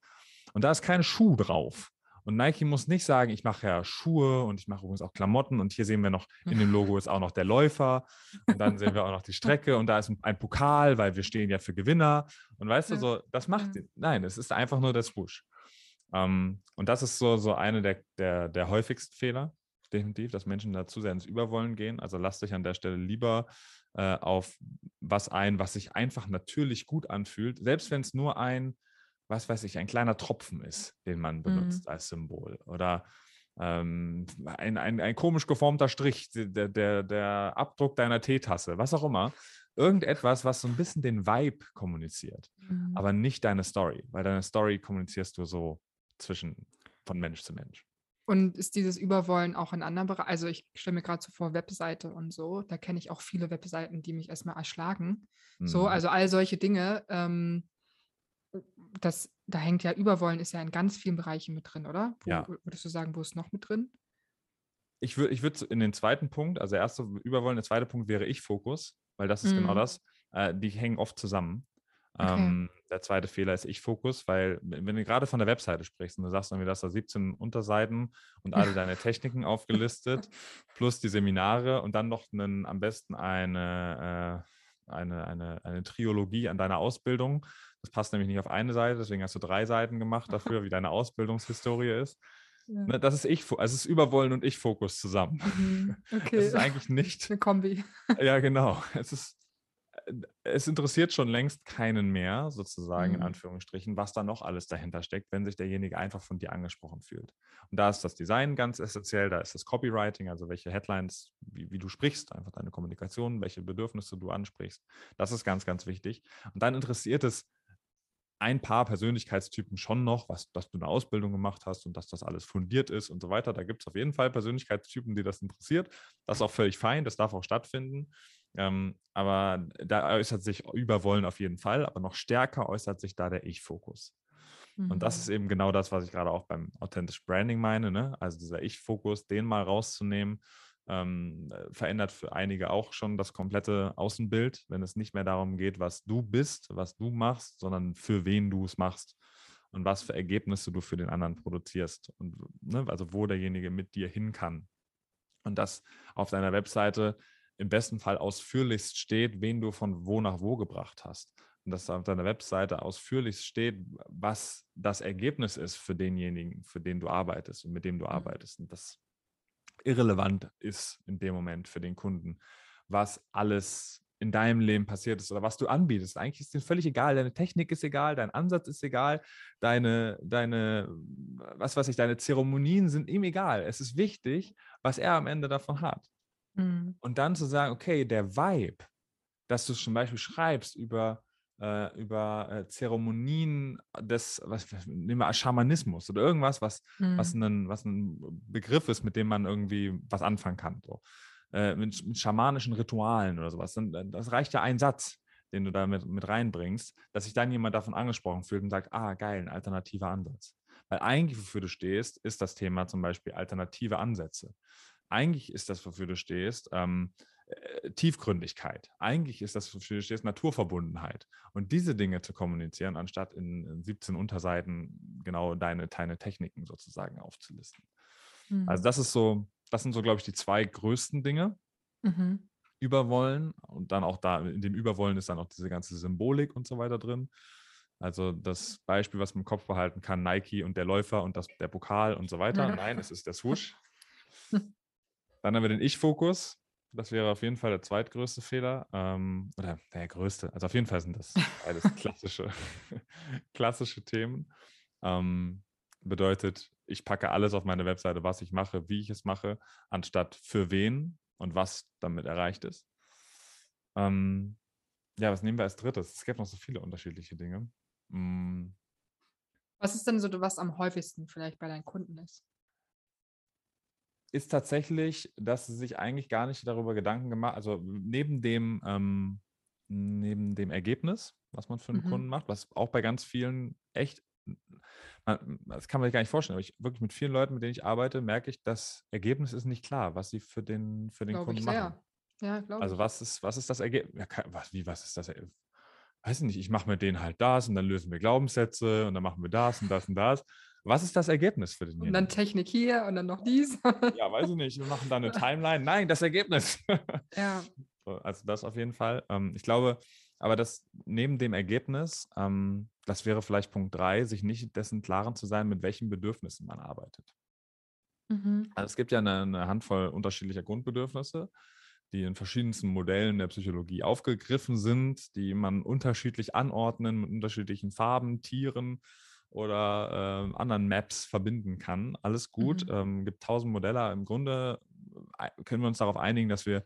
B: Und da ist kein Schuh drauf. Und Nike muss nicht sagen, ich mache ja Schuhe und ich mache übrigens auch Klamotten und hier sehen wir noch, in dem Logo ist auch noch der Läufer und dann sehen wir auch noch die Strecke und da ist ein Pokal, weil wir stehen ja für Gewinner. Und weißt du, so, das macht, nein, es ist einfach nur der Swoosh. Um, und das ist so, so eine der, der, der häufigsten Fehler, definitiv, dass Menschen da zu sehr ins Überwollen gehen. Also lasst dich an der Stelle lieber äh, auf was ein, was sich einfach natürlich gut anfühlt, selbst wenn es nur ein, was weiß ich, ein kleiner Tropfen ist, den man benutzt mhm. als Symbol oder ähm, ein, ein, ein komisch geformter Strich, der, der, der Abdruck deiner Teetasse, was auch immer. Irgendetwas, was so ein bisschen den Vibe kommuniziert, mhm. aber nicht deine Story, weil deine Story kommunizierst du so zwischen von Mensch zu Mensch.
A: Und ist dieses Überwollen auch in anderen Bereichen? Also ich stelle mir gerade so vor, Webseite und so, da kenne ich auch viele Webseiten, die mich erstmal erschlagen. Mhm. So, also all solche Dinge, ähm, das, da hängt ja Überwollen ist ja in ganz vielen Bereichen mit drin, oder? Wo, ja. Würdest du sagen, wo ist noch mit drin?
B: Ich würde ich würd in den zweiten Punkt, also erste Überwollen, der zweite Punkt wäre Ich-Fokus, weil das ist genau mhm. genau das. Äh, die hängen oft zusammen. Okay. Ähm, der zweite Fehler ist Ich-Fokus, weil wenn du gerade von der Webseite sprichst und du sagst irgendwie, dass da 17 Unterseiten und alle deine Techniken aufgelistet, [laughs] plus die Seminare und dann noch einen, am besten eine, äh, eine, eine, eine Triologie an deiner Ausbildung. Das passt nämlich nicht auf eine Seite, deswegen hast du drei Seiten gemacht dafür, wie deine Ausbildungshistorie ist. [laughs] Ja. Ne, das ist ich, also es ist Überwollen und Ich-Fokus zusammen. Mhm. [laughs] Okay. Das ist eigentlich nicht.
A: Eine Kombi.
B: Ja, genau. Es ist es interessiert schon längst keinen mehr, sozusagen mhm. in Anführungsstrichen, was da noch alles dahinter steckt, wenn sich derjenige einfach von dir angesprochen fühlt. Und da ist das Design ganz essentiell, da ist das Copywriting, also welche Headlines, wie, wie du sprichst, einfach deine Kommunikation, welche Bedürfnisse du ansprichst. Das ist ganz, ganz wichtig. Und dann interessiert es ein paar Persönlichkeitstypen schon noch, was, dass du eine Ausbildung gemacht hast und dass das alles fundiert ist und so weiter. Da gibt es auf jeden Fall Persönlichkeitstypen, die das interessiert. Das ist auch völlig fein, das darf auch stattfinden. Ähm, aber da äußert sich Überwollen auf jeden Fall, aber noch stärker äußert sich da der Ich-Fokus. Mhm. Und das ist mhm. eben genau das, was ich gerade auch beim Authentisch Branding meine. Ne? Also dieser Ich-Fokus, den mal rauszunehmen, ähm, verändert für einige auch schon das komplette Außenbild, wenn es nicht mehr darum geht, was du bist, was du machst, sondern für wen du es machst und was für Ergebnisse du für den anderen produzierst und ne, also wo derjenige mit dir hin kann. Und das auf deiner Webseite im besten Fall ausführlichst steht, wen du von wo nach wo gebracht hast. Und dass auf deiner Webseite ausführlichst steht, was das Ergebnis ist für denjenigen, für den du arbeitest und mit dem du mhm. arbeitest. Und das irrelevant ist in dem Moment für den Kunden, was alles in deinem Leben passiert ist oder was du anbietest. Eigentlich ist dir völlig egal. Deine Technik ist egal, dein Ansatz ist egal, deine, deine, was weiß ich, deine Zeremonien sind ihm egal. Es ist wichtig, was er am Ende davon hat. Mhm. Und dann zu sagen, okay, der Vibe, dass du zum Beispiel schreibst über, äh, über äh, Zeremonien des, was nehmen wir Schamanismus oder irgendwas, was, mhm. was, ein, was ein Begriff ist, mit dem man irgendwie was anfangen kann. So. Äh, mit, mit, schamanischen Ritualen oder sowas. Dann, das reicht ja ein Satz, den du da mit, mit reinbringst, dass sich dann jemand davon angesprochen fühlt und sagt, ah, geil, ein alternativer Ansatz. Weil eigentlich, wofür du stehst, ist das Thema zum Beispiel alternative Ansätze. Eigentlich ist das, wofür du stehst, ähm, äh, Tiefgründigkeit. Eigentlich ist das, wofür du stehst, Naturverbundenheit. Und diese Dinge zu kommunizieren, anstatt in, in 17 Unterseiten genau deine, deine Techniken sozusagen aufzulisten. Mhm. Also das ist so, das sind so, glaube ich, die zwei größten Dinge. Mhm. Überwollen und dann auch da, in dem Überwollen ist dann auch diese ganze Symbolik und so weiter drin. Also das Beispiel, was man im Kopf behalten kann, Nike und der Läufer und das, der Pokal und so weiter. Ja. Nein, es ist der [laughs] Swoosh. Dann haben wir den Ich-Fokus. Das wäre auf jeden Fall der zweitgrößte Fehler. Ähm, oder der größte. Also auf jeden Fall sind das [laughs] beides klassische, [laughs] klassische Themen. Ähm, bedeutet, ich packe alles auf meine Webseite, was ich mache, wie ich es mache, anstatt für wen und was damit erreicht ist. Ähm, ja, was nehmen wir als drittes? Es gibt noch so viele unterschiedliche Dinge. Mm.
A: Was ist denn so, was am häufigsten vielleicht bei deinen Kunden ist?
B: Ist tatsächlich, dass sie sich eigentlich gar nicht darüber Gedanken gemacht, also neben dem, ähm, neben dem Ergebnis, was man für einen mhm. Kunden macht, was auch bei ganz vielen echt, man, das kann man sich gar nicht vorstellen, aber ich wirklich mit vielen Leuten, mit denen ich arbeite, merke ich, das Ergebnis ist nicht klar, was sie für den, für den Kunden machen. Ja, glaube Also was ist, was ist das Ergebnis? Ja, was, wie, was ist das? Weiß ich nicht, ich mache mit denen halt das und dann lösen wir Glaubenssätze und dann machen wir das und das und das. Was ist das Ergebnis für den
A: Und dann Technik hier und dann noch dies. [laughs]
B: ja, weiß ich nicht. Wir machen da eine [laughs] Timeline. Nein, das Ergebnis. [laughs]
A: ja.
B: also das auf jeden Fall. Ähm, ich glaube, aber das neben dem Ergebnis, ähm, das wäre vielleicht Punkt drei, sich nicht dessen klaren zu sein, mit welchen Bedürfnissen man arbeitet. Mhm. Also es gibt ja eine, eine Handvoll unterschiedlicher Grundbedürfnisse die in verschiedensten Modellen der Psychologie aufgegriffen sind, die man unterschiedlich anordnen mit unterschiedlichen Farben, Tieren oder äh, anderen Maps verbinden kann. Alles gut, mhm. ähm, gibt tausend Modelle. Im Grunde äh, können wir uns darauf einigen, dass wir,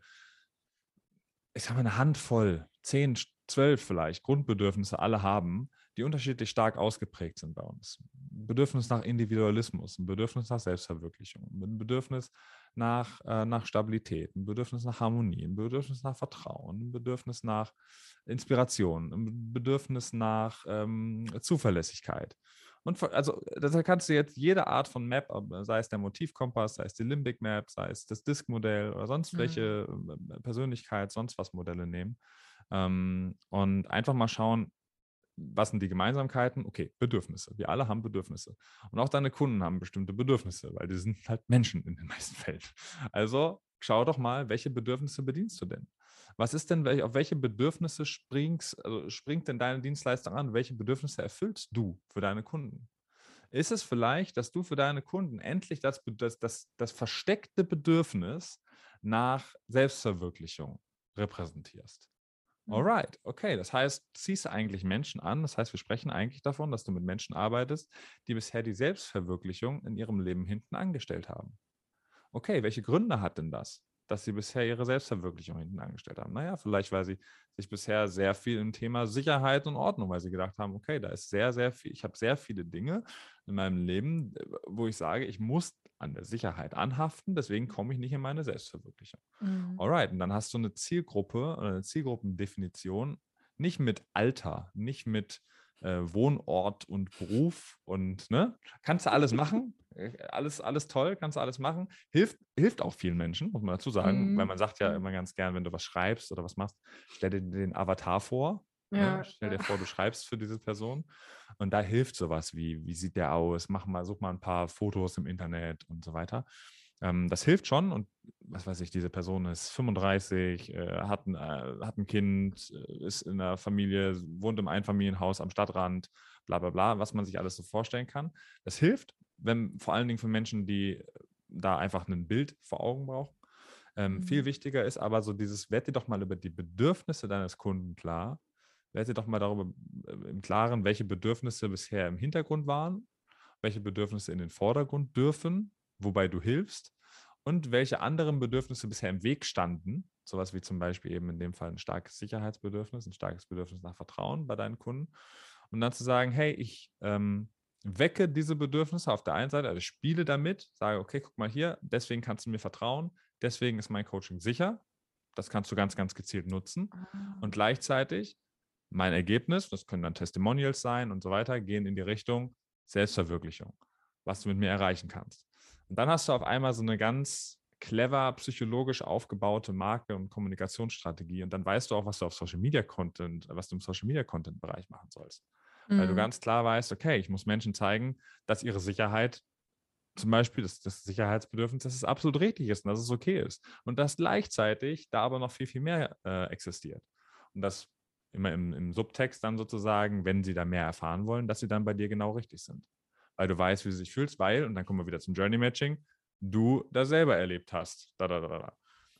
B: ich sage mal, eine Handvoll, zehn, zwölf vielleicht Grundbedürfnisse alle haben, die unterschiedlich stark ausgeprägt sind bei uns. Ein Bedürfnis nach Individualismus, ein Bedürfnis nach Selbstverwirklichung, ein Bedürfnis nach, äh, nach Stabilität, ein Bedürfnis nach Harmonie, ein Bedürfnis nach Vertrauen, ein Bedürfnis nach Inspiration, ein Bedürfnis nach ähm, Zuverlässigkeit. Und also da kannst du jetzt jede Art von Map, sei es der Motivkompass, sei es die Limbic Map, sei es das Disk-Modell oder sonst mhm. welche mhm. Persönlichkeit, sonst was Modelle nehmen. Ähm, und einfach mal schauen, was sind die Gemeinsamkeiten? Okay, Bedürfnisse. Wir alle haben Bedürfnisse. Und auch deine Kunden haben bestimmte Bedürfnisse, weil die sind halt Menschen in den [laughs] meisten Fällen. Also schau doch mal, welche Bedürfnisse bedienst du denn? Was ist denn, auf welche Bedürfnisse springst, also springt denn deine Dienstleistung an? Welche Bedürfnisse erfüllst du für deine Kunden? Ist es vielleicht, dass du für deine Kunden endlich das, das, das, das versteckte Bedürfnis nach Selbstverwirklichung repräsentierst? Mhm. Alright, okay. Das heißt, ziehst du eigentlich Menschen an. Das heißt, wir sprechen eigentlich davon, dass du mit Menschen arbeitest, die bisher die Selbstverwirklichung in ihrem Leben hinten angestellt haben. Okay, welche Gründe hat denn das? dass sie bisher ihre Selbstverwirklichung hinten angestellt haben. Naja, vielleicht, weil sie sich bisher sehr viel im Thema Sicherheit und Ordnung, weil sie gedacht haben, okay, da ist sehr, sehr viel, ich habe sehr viele Dinge in meinem Leben, äh, wo ich sage, ich muss an der Sicherheit anhaften, deswegen komme ich nicht in meine Selbstverwirklichung. Mhm. Alright, und dann hast du eine Zielgruppe oder eine Zielgruppendefinition, nicht mit Alter, nicht mit äh, Wohnort und Beruf und ne, kannst du alles machen, äh, alles, alles toll, kannst du alles machen. Hilft, hilft auch vielen Menschen, muss man dazu sagen, mhm. weil man sagt ja mhm. immer ganz gern, wenn du was schreibst oder was machst, stell dir den Avatar vor. Ja. Ne? Stell dir vor, du schreibst für diese Person und da hilft sowas wie, wie sieht der aus, mach mal, such mal ein paar Fotos im Internet und so weiter. Ähm, das hilft schon und was weiß ich, diese Person ist 35, äh, hat, ein, äh, hat ein Kind, äh, ist in einer Familie, wohnt im Einfamilienhaus am Stadtrand, bla bla bla, was man sich alles so vorstellen kann. Das hilft, wenn vor allen Dingen für Menschen, die da einfach ein Bild vor Augen brauchen. Ähm, mhm. Viel wichtiger ist aber so dieses, werd dir doch mal über die Bedürfnisse deines Kunden klar. Werd dir doch mal darüber äh, im Klaren, welche Bedürfnisse bisher im Hintergrund waren, welche Bedürfnisse in den Vordergrund dürfen wobei du hilfst und welche anderen Bedürfnisse bisher im Weg standen, sowas wie zum Beispiel eben in dem Fall ein starkes Sicherheitsbedürfnis, ein starkes Bedürfnis nach Vertrauen bei deinen Kunden. Und dann zu sagen, hey, ich ähm, wecke diese Bedürfnisse auf der einen Seite, also spiele damit, sage, okay, guck mal hier, deswegen kannst du mir vertrauen, deswegen ist mein Coaching sicher, das kannst du ganz, ganz gezielt nutzen. Und ah. gleichzeitig mein Ergebnis, das können dann Testimonials sein und so weiter, gehen in die Richtung Selbstverwirklichung, was du mit mir erreichen kannst. Und dann hast du auf einmal so eine ganz clever psychologisch aufgebaute Marke und Kommunikationsstrategie und dann weißt du auch, was du auf Social Media Content, was du im Social Media Content Bereich machen sollst. Mhm. Weil du mhm. ganz klar weißt, okay, ich muss Menschen zeigen, dass ihre Sicherheit zum Beispiel das, das Sicherheitsbedürfnis, dass es absolut richtig ist und dass es okay ist. Und dass gleichzeitig da aber noch viel, viel mehr äh, existiert. Und das immer im, im Subtext dann sozusagen, wenn sie da mehr erfahren wollen, dass sie dann bei dir genau richtig sind weil du weißt, wie du dich fühlst, weil, und dann kommen wir wieder zum Journey Matching, du das selber erlebt hast. Da, da, da, da.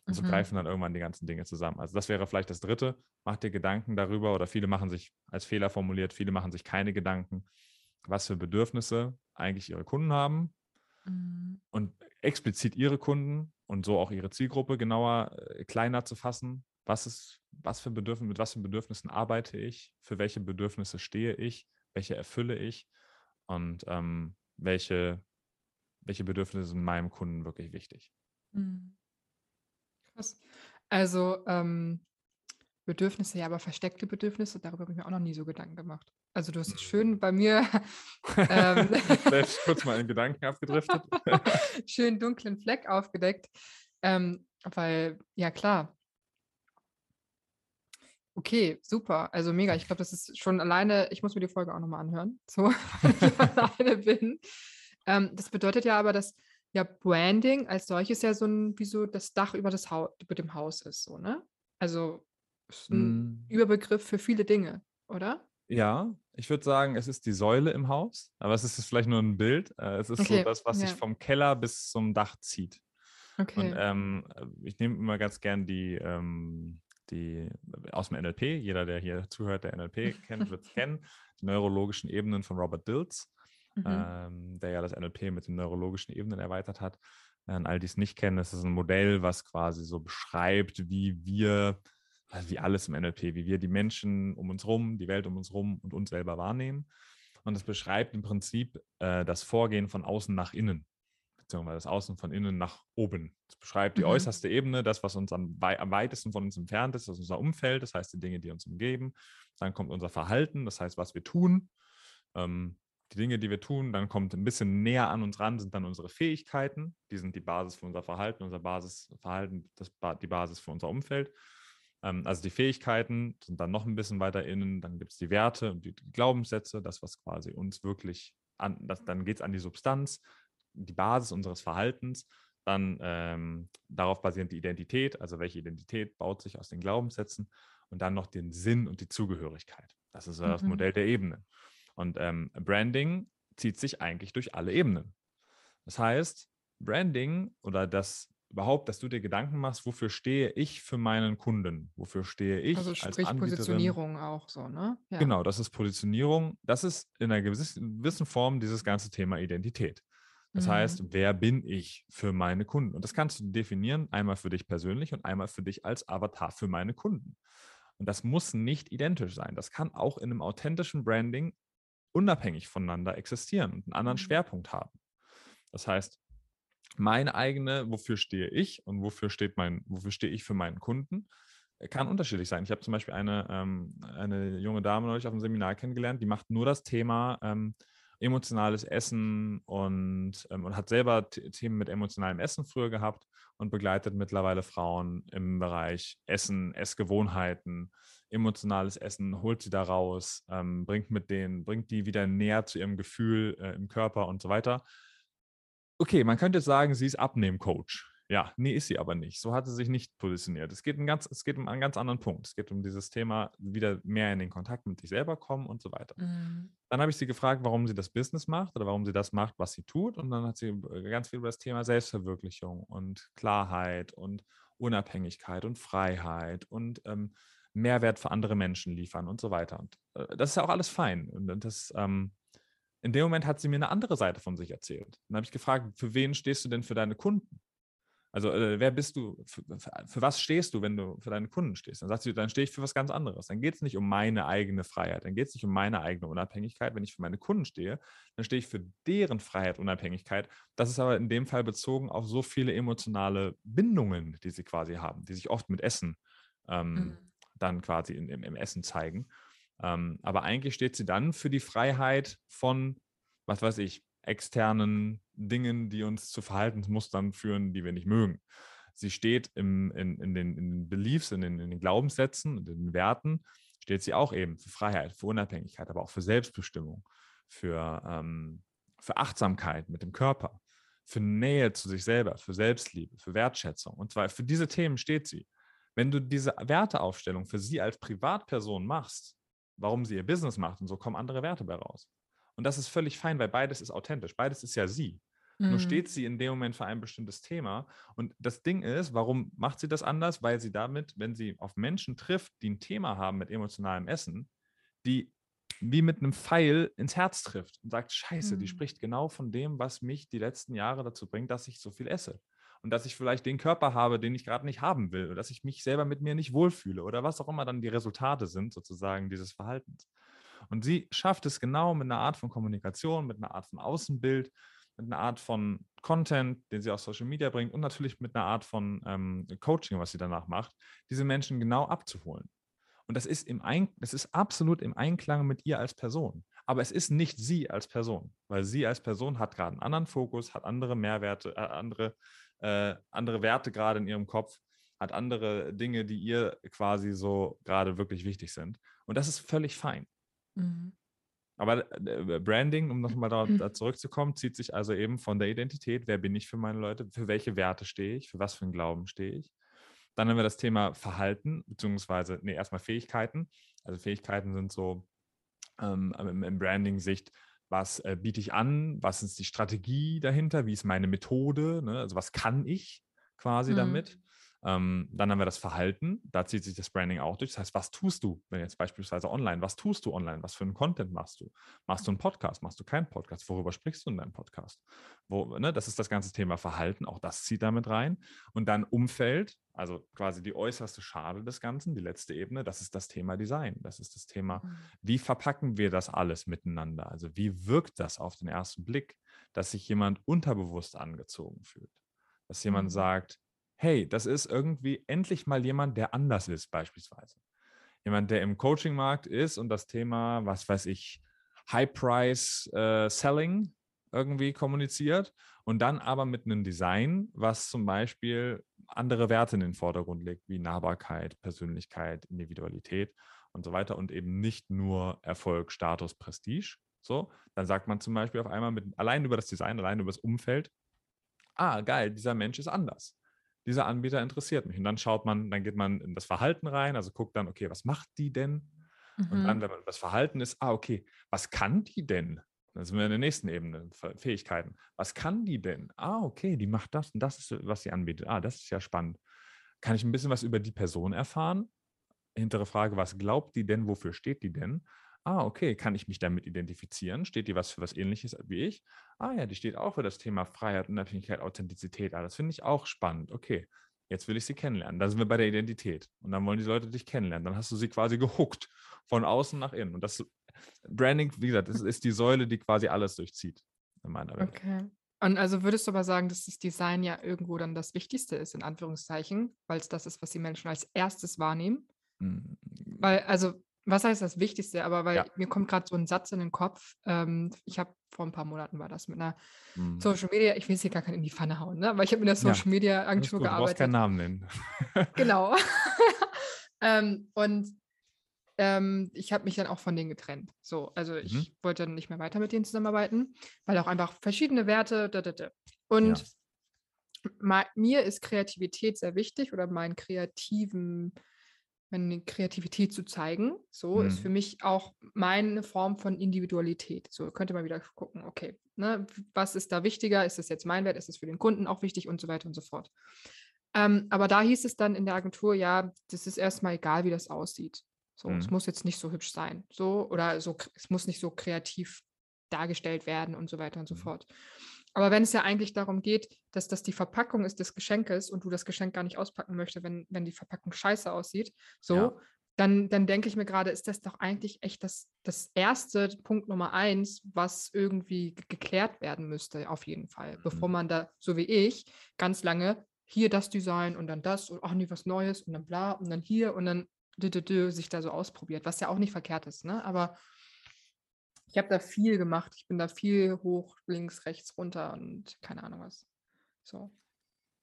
B: Und so mhm. greifen dann irgendwann die ganzen Dinge zusammen. Also das wäre vielleicht das Dritte. Mach dir Gedanken darüber oder viele machen sich als Fehler formuliert, viele machen sich keine Gedanken, was für Bedürfnisse eigentlich ihre Kunden haben mhm. und explizit ihre Kunden und so auch ihre Zielgruppe genauer, äh, kleiner zu fassen. Was ist, was für Bedürfnisse, mit was für Bedürfnissen arbeite ich? Für welche Bedürfnisse stehe ich? Welche erfülle ich? und ähm, welche, welche Bedürfnisse sind meinem Kunden wirklich wichtig. Mhm.
A: Krass. Also ähm, Bedürfnisse, ja, aber versteckte Bedürfnisse, darüber habe ich mir auch noch nie so Gedanken gemacht. Also du hast es schön mhm. bei mir. [laughs]
B: ähm, Vielleicht kurz [laughs] mal in Gedanken abgedriftet.
A: schön dunklen Fleck aufgedeckt. Ähm, weil, ja klar, Okay, super. Also mega. Ich glaube, das ist schon alleine, ich muss mir die Folge auch nochmal anhören, so, [laughs] wenn ich [laughs] alleine bin. Ähm, das bedeutet ja aber, dass ja Branding als solches ja so ein, wie so das Dach über, das Haus, über dem Haus ist, so, ne? Also ein mm. Überbegriff für viele Dinge, oder?
B: Ja, ich würde sagen, es ist die Säule im Haus, aber es ist vielleicht nur ein Bild. Äh, es ist okay. so das, was ja. sich vom Keller bis zum Dach zieht. Okay. Und ähm, ich nehme immer ganz gern die, ähm, die aus dem NLP, jeder, der hier zuhört, der NLP kennt, wird es [laughs] kennen, die neurologischen Ebenen von Robert Dills, mhm. ähm, der ja das NLP mit den neurologischen Ebenen erweitert hat. An all die es nicht kennen, das ist ein Modell, was quasi so beschreibt, wie wir, also wie alles im NLP, wie wir die Menschen um uns rum, die Welt um uns rum und uns selber wahrnehmen. Und es beschreibt im Prinzip äh, das Vorgehen von außen nach innen beziehungsweise das Außen von innen nach oben. Das beschreibt die mhm. äußerste Ebene, das, was uns am, am, weitesten von uns entfernt ist, das ist unser Umfeld, das heißt die Dinge, die uns umgeben. Dann kommt unser Verhalten, das heißt, was wir tun. Ähm, die Dinge, die wir tun, dann kommt ein bisschen näher an uns ran, sind dann unsere Fähigkeiten. Die sind die Basis für unser Verhalten, unser Basisverhalten, das, die Basis für unser Umfeld. Ähm, also die Fähigkeiten sind dann noch ein bisschen weiter innen, dann gibt es die Werte und die Glaubenssätze, das, was quasi uns wirklich an, das, dann geht es an die Substanz, die Basis unseres Verhaltens. Dann ähm, darauf basierend die Identität, also welche Identität baut sich aus den Glaubenssätzen und dann noch den Sinn und die Zugehörigkeit. Das ist mhm. das Modell der Ebenen. Und ähm, Branding zieht sich eigentlich durch alle Ebenen. Das heißt, Branding oder das überhaupt, dass du dir Gedanken machst, wofür stehe ich für meinen Kunden? Wofür stehe ich
A: also sprich als Positionierung auch so, ne?
B: Ja. Genau, das ist Positionierung. Das ist in einer gewissen Form dieses ganze Thema Identität. Das mhm. heißt, wer bin ich für meine Kunden? Und das kannst du definieren, einmal für dich persönlich und einmal für dich als Avatar für meine Kunden. Und das muss nicht identisch sein. Das kann auch in einem authentischen Branding unabhängig voneinander existieren und einen anderen mhm. Schwerpunkt haben. Das heißt, meine eigene, wofür stehe ich und wofür steht mein, wofür stehe ich für meinen Kunden, äh, kann unterschiedlich sein. Ich habe zum Beispiel eine, ähm, eine junge Dame neulich auf einem Seminar kennengelernt, die macht nur das Thema ähm, emotionales Essen und, ähm, und hat selber Themen mit emotionalem Essen früher gehabt und begleitet mittlerweile Frauen im Bereich Essen, Essgewohnheiten, emotionales Essen, holt sie da raus, ähm, bringt mit denen, bringt die wieder näher zu ihrem Gefühl äh, im Körper und so weiter. Okay, man könnte sagen, sie ist Abnehmcoach. Ja, nee, ist sie aber nicht. So hat sie sich nicht positioniert. Es geht, ein ganz, es geht um einen ganz anderen Punkt. Es geht um dieses Thema, wieder mehr in den Kontakt mit sich selber kommen und so weiter. Mhm. Dann habe ich sie gefragt, warum sie das Business macht oder warum sie das macht, was sie tut. Und dann hat sie äh, ganz viel über das Thema Selbstverwirklichung und Klarheit und Unabhängigkeit und Freiheit und ähm, Mehrwert für andere Menschen liefern und so weiter. Und äh, das ist ja auch alles fein. Und das, ähm, in dem Moment hat sie mir eine andere Seite von sich erzählt. Dann habe ich gefragt, für wen stehst du denn für deine Kunden? Also äh, wer bist du, für, für, was stehst du, wenn du für deine Kunden stehst? Dann sagst du, dann stehe ich für was ganz anderes. Dann geht es nicht um meine eigene Freiheit, dann geht es nicht um meine eigene Unabhängigkeit. Wenn ich für meine Kunden stehe, dann stehe ich für deren Freiheit, Unabhängigkeit. Das ist aber in dem Fall bezogen auf so viele emotionale Bindungen, die sie quasi haben, die sich oft mit Essen ähm, mhm. dann quasi in, im, im, Essen zeigen. Ähm, aber eigentlich steht sie dann für die Freiheit von, was weiß ich, externen Dingen, die uns zu Verhaltensmustern führen, die wir nicht mögen. Sie steht im, in, in, den, in den Beliefs, in den, in den Glaubenssätzen, in den Werten, steht sie auch eben für Freiheit, für Unabhängigkeit, aber auch für Selbstbestimmung, für, ähm, für Achtsamkeit mit dem Körper, für Nähe zu sich selber, für Selbstliebe, für Wertschätzung. Und zwar für diese Themen steht sie. Wenn du diese Werteaufstellung für sie als Privatperson machst, warum sie ihr Business macht und so kommen andere Werte bei raus. Und das ist völlig fein, weil beides ist authentisch. Beides ist ja sie. Mhm. Nur steht sie in dem Moment für ein bestimmtes Thema. Und das Ding ist, warum macht sie das anders? Weil sie damit, wenn sie auf Menschen trifft, die ein Thema haben mit emotionalem Essen, die wie mit einem Pfeil ins Herz trifft und sagt, scheiße, mhm. die spricht genau von dem, was mich die letzten Jahre dazu bringt, dass ich so viel esse. Und dass ich vielleicht den Körper habe, den ich gerade nicht haben will, oder dass ich mich selber mit mir nicht wohlfühle oder was auch immer dann die Resultate sind, sozusagen dieses Verhaltens. Und sie schafft es genau mit einer Art von Kommunikation, mit einer Art von Außenbild, mit einer Art von Content, den sie auf Social Media bringt und natürlich mit einer Art von ähm, Coaching, was sie danach macht, diese Menschen genau abzuholen. Und das ist, im Ein das ist absolut im Einklang mit ihr als Person. Aber es ist nicht sie als Person, weil sie als Person hat gerade einen anderen Fokus, hat andere Mehrwerte, äh, andere, äh, andere Werte gerade in ihrem Kopf, hat andere Dinge, die ihr quasi so gerade wirklich wichtig sind. Und das ist völlig fein. Mhm. Aber äh, Branding, um nochmal da, mhm. da zurückzukommen, zieht sich also eben von der Identität, wer bin ich für meine Leute, für welche Werte stehe ich, für was für einen Glauben stehe ich. Dann haben wir das Thema Verhalten, beziehungsweise, nee, erstmal Fähigkeiten. Also Fähigkeiten sind so ähm, im, im Branding-Sicht, was äh, biete ich an, was ist die Strategie dahinter, wie ist meine Methode, ne? also was kann ich quasi mhm. damit. Ähm, dann haben wir das Verhalten, da zieht sich das Branding auch durch. Das heißt, was tust du, wenn jetzt beispielsweise online, was tust du online, was für einen Content machst du? Machst du einen Podcast, machst du keinen Podcast? Worüber sprichst du in deinem Podcast? Wo, ne, das ist das ganze Thema Verhalten, auch das zieht damit rein. Und dann Umfeld, also quasi die äußerste Schale des Ganzen, die letzte Ebene, das ist das Thema Design. Das ist das Thema, mhm. wie verpacken wir das alles miteinander? Also wie wirkt das auf den ersten Blick, dass sich jemand unterbewusst angezogen fühlt? Dass jemand mhm. sagt, hey, das ist irgendwie endlich mal jemand, der anders ist, beispielsweise. Jemand, der im Coaching-Markt ist und das Thema, was weiß ich, High-Price-Selling äh, irgendwie kommuniziert und dann aber mit einem Design, was zum Beispiel andere Werte in den Vordergrund legt, wie Nahbarkeit, Persönlichkeit, Individualität und so weiter und eben nicht nur Erfolg, Status, Prestige. So, dann sagt man zum Beispiel auf einmal mit, allein über das Design, allein über das Umfeld, ah, geil, dieser Mensch ist anders. Dieser Anbieter interessiert mich. Und dann schaut man, dann geht man in das Verhalten rein, also guckt dann, okay, was macht die denn? Mhm. Und dann, wenn man das Verhalten ist, ah, okay, was kann die denn? Dann sind wir in der nächsten Ebene, Fähigkeiten. Was kann die denn? Ah, okay, die macht das und das ist, was sie anbietet. Ah, das ist ja spannend. Kann ich ein bisschen was über die Person erfahren? Hintere Frage, was glaubt die denn? Wofür steht die denn? Ah, okay, kann ich mich damit identifizieren? Steht die was für was ähnliches wie ich? Ah ja, die steht auch für das Thema Freiheit, Unabhängigkeit, Authentizität. Ah, das finde ich auch spannend. Okay, jetzt will ich sie kennenlernen. Da sind wir bei der Identität. Und dann wollen die Leute dich kennenlernen. Dann hast du sie quasi gehuckt, von außen nach innen. Und das Branding, wie gesagt, das ist die Säule, die quasi alles durchzieht in meiner Welt.
A: Okay. Und also würdest du aber sagen, dass das Design ja irgendwo dann das Wichtigste ist, in Anführungszeichen, weil es das ist, was die Menschen als erstes wahrnehmen? Mhm. Weil, also, was heißt das Wichtigste? Aber weil ja. mir kommt gerade so ein Satz in den Kopf. Ähm, ich habe vor ein paar Monaten war das mit einer mhm. Social Media, ich will es hier gar keinen in die Pfanne hauen, ne? aber ich habe mit einer Social ja. Media Agentur gearbeitet. Du brauchst
B: keinen Namen nennen.
A: genau. [laughs] [laughs] ähm, und ähm, ich habe mich dann auch von denen getrennt. So, also ich mhm. wollte dann nicht mehr weiter mit denen zusammenarbeiten, weil auch einfach verschiedene Werte. Da, da, da. Und ja. mir ist Kreativität sehr wichtig oder meinen kreativen, meine Kreativität zu zeigen. So mhm. ist für mich auch meine Form von Individualität. So könnte man wieder gucken, okay, ne, was ist da wichtiger? Ist das jetzt mein Wert? Ist es für den Kunden auch wichtig und so weiter und so fort. Ähm, aber da hieß es dann in der Agentur, ja, das ist erstmal egal, wie das aussieht. So, mhm. es muss jetzt nicht so hübsch sein. So, oder so, es muss nicht so kreativ dargestellt werden und so weiter und so mhm. fort. Aber wenn es ja eigentlich darum geht, dass das die Verpackung ist des Geschenkes und du das Geschenk gar nicht auspacken möchtest, wenn, wenn die Verpackung scheiße aussieht, so, ja. dann, dann denke ich mir gerade, ist das doch eigentlich echt das, das erste Punkt Nummer eins, was irgendwie geklärt werden müsste, auf jeden Fall, mhm. bevor man da, so wie ich, ganz lange hier das Design und dann das und ach nee, was Neues und dann bla und dann hier und dann sich da so ausprobiert, was ja auch nicht verkehrt ist, ne? Aber ich habe da viel gemacht. Ich bin da viel hoch, links, rechts, runter und keine Ahnung was. So.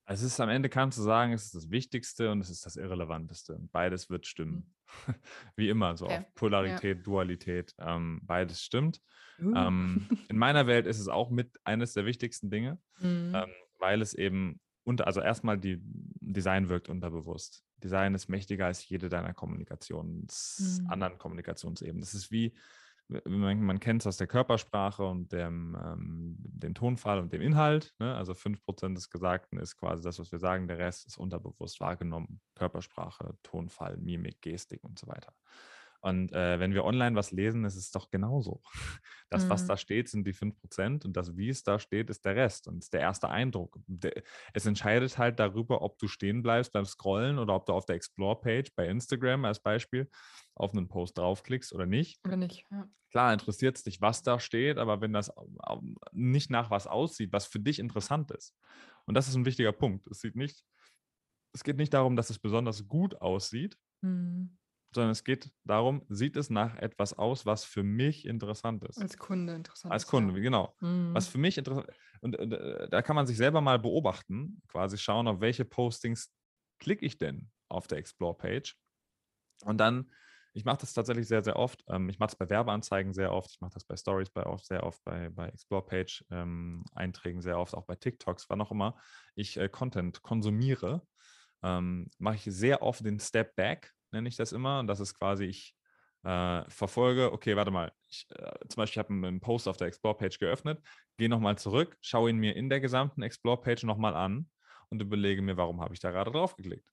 B: Es ist am Ende kannst du sagen, es ist das Wichtigste und es ist das Irrelevanteste. Beides wird stimmen. Mhm. [laughs] Wie immer, so okay. auf Polarität, ja. Dualität. Ähm, beides stimmt. Uh. Ähm, [laughs] in meiner Welt ist es auch mit eines der wichtigsten Dinge, mhm. ähm, weil es eben unter, also erstmal die Design wirkt unterbewusst. Design ist mächtiger als jede deiner Kommunikations, mhm. anderen Kommunikationsebenen. Das ist wie, man, man kennt es aus der Körpersprache und dem, ähm, dem Tonfall und dem Inhalt. Ne? Also 5% des Gesagten ist quasi das, was wir sagen, der Rest ist unterbewusst wahrgenommen. Körpersprache, Tonfall, Mimik, Gestik und so weiter. Und äh, wenn wir online was lesen, ist es doch genauso. [laughs] Das, mhm. was da steht, sind die 5% und das, wie es da steht, ist der Rest und ist der erste Eindruck. Es entscheidet halt darüber, ob du stehen bleibst beim Scrollen oder ob du auf der Explore-Page bei Instagram als Beispiel auf einen Post draufklickst oder nicht.
A: Oder nicht, ja.
B: Klar, interessiert es dich, was da steht, aber wenn das nicht nach was aussieht, was für dich interessant ist. Und das ist ein wichtiger Punkt. Es sieht nicht, es geht nicht darum, dass es besonders gut aussieht, mhm sondern es geht darum, sieht es nach etwas aus, was für mich interessant ist.
A: Als Kunde interessant.
B: Als Kunde, ja. genau. Mhm. Was für mich interessant und, und äh, da kann man sich selber mal beobachten, quasi schauen, auf welche Postings klicke ich denn auf der Explore-Page. Und dann, ich mache das tatsächlich sehr, sehr oft. Ähm, ich mache das bei Werbeanzeigen sehr oft, ich mache das bei Stories bei oft, sehr oft, bei, bei Explore-Page-Einträgen ähm, sehr oft, auch bei TikToks, wann auch immer ich äh, Content konsumiere, ähm, mache ich sehr oft den Step Back nenne ich das immer. Und das ist quasi, ich äh, verfolge, okay, warte mal, ich, äh, zum Beispiel habe ich einen Post auf der Explore-Page geöffnet, gehe nochmal zurück, schaue ihn mir in der gesamten Explore-Page nochmal an und überlege mir, warum habe ich da gerade drauf geklickt.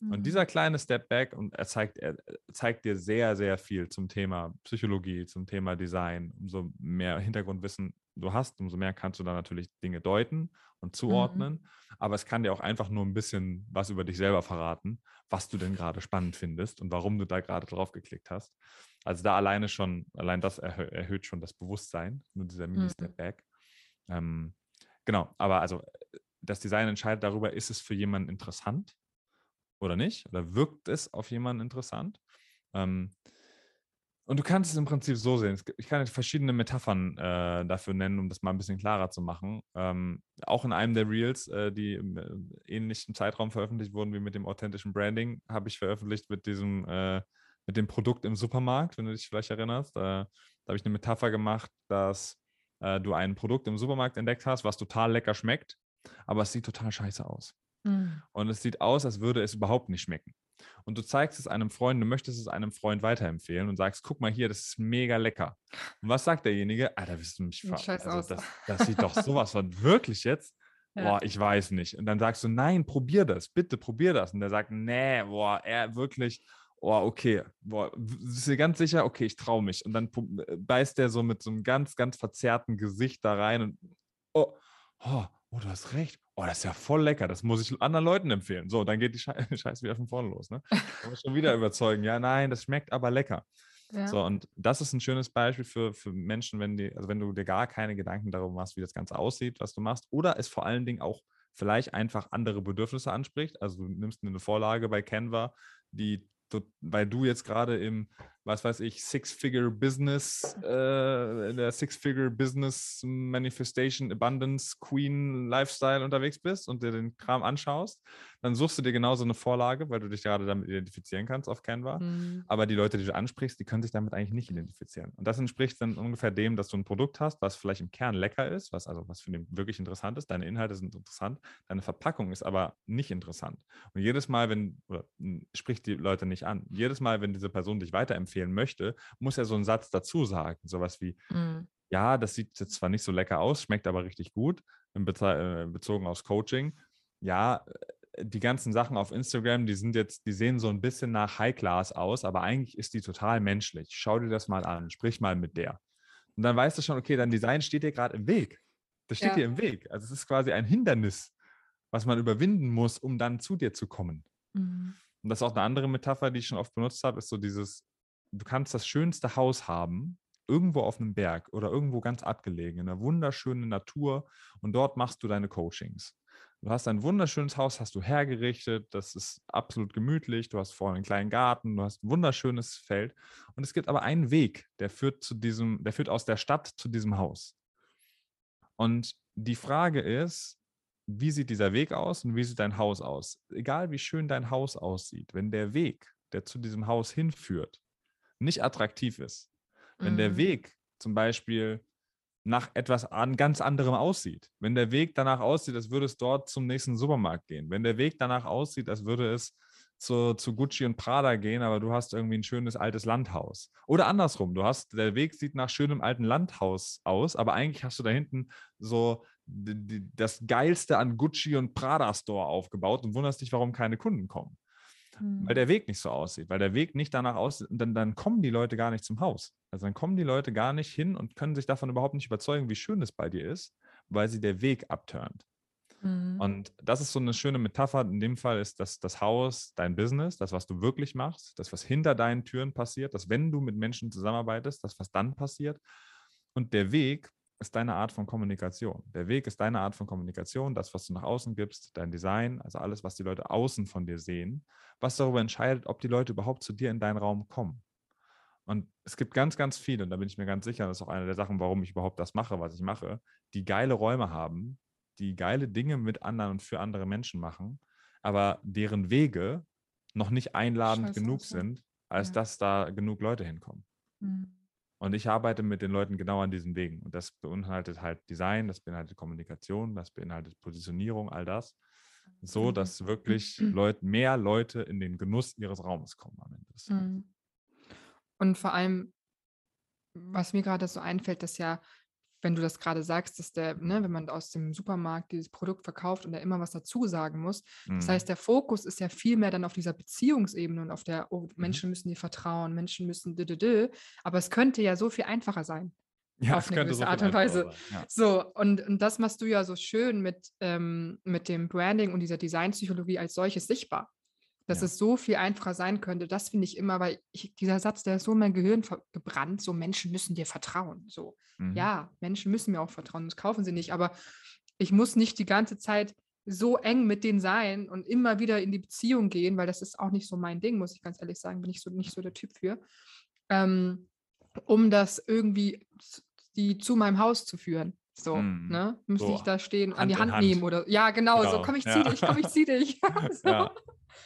B: Mhm. Und dieser kleine Step Back, und er zeigt, er zeigt dir sehr, sehr viel zum Thema Psychologie, zum Thema Design. Umso mehr Hintergrundwissen du hast, umso mehr kannst du dann natürlich Dinge deuten und mhm. zuordnen. Mhm. Aber es kann dir auch einfach nur ein bisschen was über dich selber verraten, was du denn gerade spannend findest und warum du da gerade drauf geklickt hast. Also da alleine schon, allein das erhö erhöht schon das Bewusstsein, nur dieser mhm. Back. Ähm, genau, aber also das Design entscheidet darüber, ist es für jemanden interessant oder nicht? Oder wirkt es auf jemanden interessant? Ähm, Und du kannst es im Prinzip so sehen. Ich kann verschiedene Metaphern äh, dafür nennen, um das mal ein bisschen klarer zu machen. Ähm, auch in einem der Reels, äh, die im äh, ähnlichen Zeitraum veröffentlicht wurden wie mit dem authentischen Branding, habe ich veröffentlicht mit diesem, äh, mit dem Produkt im Supermarkt, wenn du dich vielleicht erinnerst. Äh, da habe ich eine Metapher gemacht, dass äh, du ein Produkt im Supermarkt entdeckt hast, was total lecker schmeckt, aber es sieht total scheiße aus. Mhm. Und es sieht aus, als würde es überhaupt nicht schmecken und du zeigst es einem Freund, du möchtest es einem Freund weiterempfehlen und sagst, guck mal hier, das ist mega lecker. Und was sagt derjenige? Alter, wirst du mich
A: verarschen? Also,
B: das, [laughs] das sieht doch sowas von wirklich jetzt. [laughs] Ja. Boah, ich weiß nicht. Und dann sagst du, nein, probier das, bitte probier das. Und der sagt, nee, boah, er wirklich, oh, okay, boah, bist du ganz sicher? Okay, ich traue mich. Und dann äh, beißt der so mit so einem ganz, ganz verzerrten Gesicht da rein und, oh, oh, oh, du hast recht. Oh, das ist ja voll lecker. Das muss ich anderen Leuten empfehlen. So, dann geht die [laughs] Scheiße wieder von vorne los. Ne? [laughs] Muss schon wieder überzeugen. Ja, nein, das schmeckt aber lecker. Ja. So, und das ist ein schönes Beispiel für, für Menschen, wenn die, also wenn du dir gar keine Gedanken darüber machst, wie das Ganze aussieht, was du machst, oder es vor allen Dingen auch vielleicht einfach andere Bedürfnisse anspricht. Also du nimmst eine Vorlage bei Canva, die weil du jetzt gerade im, was weiß ich, Six-Figure-Business, äh, der Six-Figure-Business Manifestation Abundance Queen Lifestyle unterwegs bist und dir den Kram anschaust, dann suchst du dir genauso eine Vorlage, weil du dich gerade damit identifizieren kannst auf Canva. Mhm. Aber die Leute, die du ansprichst, die können sich damit eigentlich nicht identifizieren. Und das entspricht dann ungefähr dem, dass du ein Produkt hast, was vielleicht im Kern lecker ist, was also was für den wirklich interessant ist. Deine Inhalte sind interessant, deine Verpackung ist aber nicht interessant. Und jedes Mal, wenn, oder spricht die Leute nicht an, jedes Mal, wenn diese Person dich weiterempfehlen möchte, muss er so einen Satz dazu sagen. Sowas wie, mhm. ja, das sieht jetzt zwar nicht so lecker aus, schmeckt aber richtig gut, äh, bezogen aufs Coaching. Ja, die ganzen Sachen auf Instagram, die sind jetzt, die sehen so ein bisschen nach High Class aus, aber eigentlich ist die total menschlich. Schau dir das mal an, sprich mal mit der. Und dann weißt du schon, okay, dein Design steht dir gerade im Weg. Das steht ja. dir im Weg. Also es ist quasi ein Hindernis, was man überwinden muss, um dann zu dir zu kommen. Mhm. Und das ist auch eine andere Metapher, die ich schon oft benutzt habe, ist so dieses, du kannst das schönste Haus haben, irgendwo auf einem Berg oder irgendwo ganz abgelegen, in einer wunderschönen Natur und dort machst du deine Coachings. Du hast ein wunderschönes Haus, hast du hergerichtet, das ist absolut gemütlich, du hast vorne einen kleinen Garten, du hast ein wunderschönes Feld und es gibt aber einen Weg, der führt zu diesem, der führt aus der Stadt zu diesem Haus. Und die Frage ist, wie sieht dieser Weg aus und wie sieht dein Haus aus? Egal wie schön dein Haus aussieht, wenn der Weg, der zu diesem Haus hinführt, nicht attraktiv ist, wenn mhm. der Weg zum Beispiel nach etwas an ganz anderem aussieht. Wenn der Weg danach aussieht, als würde es dort zum nächsten Supermarkt gehen. Wenn der Weg danach aussieht, als würde es zu, zu Gucci und Prada gehen, aber du hast irgendwie ein schönes altes Landhaus. Oder andersrum, du hast, der Weg sieht nach schönem alten Landhaus aus, aber eigentlich hast du da hinten so das Geilste an Gucci und Prada Store aufgebaut und wunderst dich, warum keine Kunden kommen mhm. weil der Weg nicht so aussieht, weil der Weg nicht danach aussieht, dann, dann kommen die Leute gar nicht zum Haus. Also dann kommen die Leute gar nicht hin und können sich davon überhaupt nicht überzeugen, wie schön es bei dir ist, weil sie der Weg abturnt. Mhm. Und das ist so eine schöne Metapher. In dem Fall ist das, das Haus dein Business, das, was du wirklich machst, das, was hinter deinen Türen passiert, das, wenn du mit Menschen zusammenarbeitest, das, was dann passiert. Und der Weg ist deine Art von Kommunikation. Der Weg ist deine Art von Kommunikation, das, was du nach außen gibst, dein Design, also alles, was die Leute außen von dir sehen, was darüber entscheidet, ob die Leute überhaupt zu dir in deinen Raum kommen. Und es gibt ganz, ganz viele, und da bin ich mir ganz sicher, das ist auch eine der Sachen, warum ich überhaupt das mache, was ich mache, die geile Räume haben, die geile Dinge mit anderen und für andere Menschen machen, aber deren Wege noch nicht einladend Scheiße, genug sind, als ja. dass da genug Leute hinkommen. Und ich arbeite mit den Leuten genau an diesen Wegen. Und das beinhaltet halt Design, das beinhaltet Kommunikation, das beinhaltet Positionierung, all das. So, mhm. dass wirklich Leute, mehr Leute in den Genuss ihres Raumes kommen am Ende.
A: Mhm. Und vor allem, was mir gerade so einfällt, dass ja wenn du das gerade sagst, dass der, ne, wenn man aus dem Supermarkt dieses Produkt verkauft und er immer was dazu sagen muss. Mhm. Das heißt, der Fokus ist ja viel mehr dann auf dieser Beziehungsebene und auf der, oh, mhm. Menschen müssen dir vertrauen, Menschen müssen, d -d -d. aber es könnte ja so viel einfacher sein. Ja, auf eine gewisse so Art und Weise. Ja. So, und, und das machst du ja so schön mit, ähm, mit dem Branding und dieser Designpsychologie als solches sichtbar dass ja. es so viel einfacher sein könnte. Das finde ich immer, weil ich, dieser Satz, der ist so in mein Gehirn gebrannt, so Menschen müssen dir vertrauen. So, mhm. ja, Menschen müssen mir auch vertrauen, das kaufen sie nicht, aber ich muss nicht die ganze Zeit so eng mit denen sein und immer wieder in die Beziehung gehen, weil das ist auch nicht so mein Ding, muss ich ganz ehrlich sagen, bin ich so nicht so der Typ für. Ähm, um das irgendwie die zu meinem Haus zu führen. So, mm. ne? Müsste so, ich da stehen, Hand an die Hand, Hand, nehmen oder ja, genau, genau. so komm, ich zieh ja. dich, komm, ich zieh dich. [laughs] [laughs] so.
B: ja.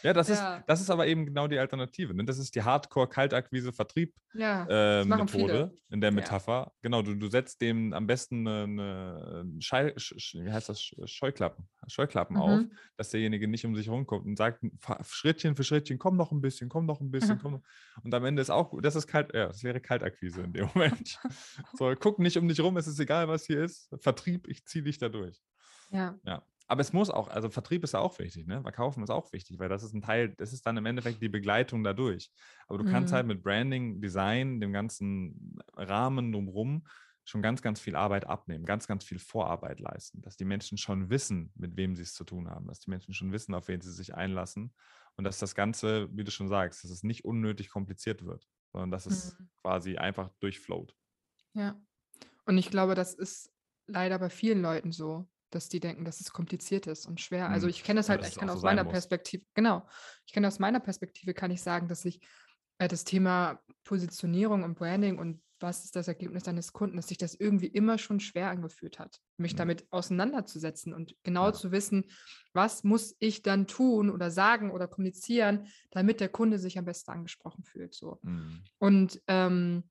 B: Ja, das, ja. Ist, das ist aber eben genau die Alternative. Ne? Das ist die Hardcore-Kaltakquise-Vertrieb-Methode ja, äh, in der Metapher. Ja. Genau, du, du setzt dem am besten eine, Schei, wie heißt das, Scheuklappen, Scheuklappen mhm. auf, dass derjenige nicht um sich rumkommt und sagt, Schrittchen für Schrittchen, komm noch ein bisschen, komm noch ein bisschen, komm noch. Und am Ende ist auch, das ist kalt, ja, das wäre Kaltakquise in dem [laughs] Moment. so, guck nicht um dich rum, es ist egal, was hier ist. Vertrieb, ich ziehe dich da durch.
A: Ja.
B: ja aber es muss auch, also Vertrieb ist ja auch wichtig, ne? Verkaufen ist auch wichtig, weil das ist ein Teil, das ist dann im Endeffekt die Begleitung dadurch. Aber du mhm. kannst halt mit Branding, Design, dem ganzen Rahmen drumherum schon ganz, ganz viel Arbeit abnehmen, ganz, ganz viel Vorarbeit leisten, dass die Menschen schon wissen, mit wem sie es zu tun haben, dass die Menschen schon wissen, auf wen sie sich einlassen und dass das Ganze, wie du schon sagst, dass es nicht unnötig kompliziert wird, sondern dass es mhm. quasi einfach durchfloat.
A: Ja. Und ich glaube, das ist leider bei vielen Leuten so dass die denken, dass es kompliziert ist und schwer. Also mhm. ich kenne das halt, ja, ich kann aus so meiner Perspektive, genau, ich kenne aus meiner Perspektive, kann ich sagen, dass ich äh, das Thema Positionierung und Branding und was ist das Ergebnis deines Kunden, dass sich das irgendwie immer schon schwer angefühlt hat, mich mhm. damit auseinanderzusetzen und genau ja. zu wissen, was muss ich dann tun oder sagen oder kommunizieren, damit der Kunde sich am besten angesprochen fühlt. So. Mhm. Und ähm,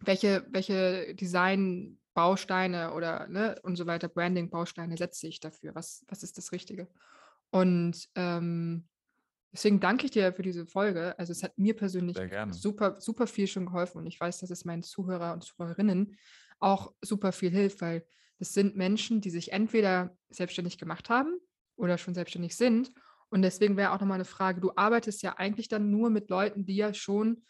A: welche, welche Design Bausteine oder ne, und so weiter, Branding-Bausteine setze ich dafür? Was, was ist das Richtige? Und ähm, deswegen danke ich dir für diese Folge. Also es hat mir persönlich super, super viel schon geholfen und ich weiß, dass es meinen Zuhörer und Zuhörerinnen auch super viel hilft, weil das sind Menschen, die sich entweder selbstständig gemacht haben oder schon selbstständig sind. Und deswegen wäre auch nochmal eine Frage, du arbeitest ja eigentlich dann nur mit Leuten, die ja schon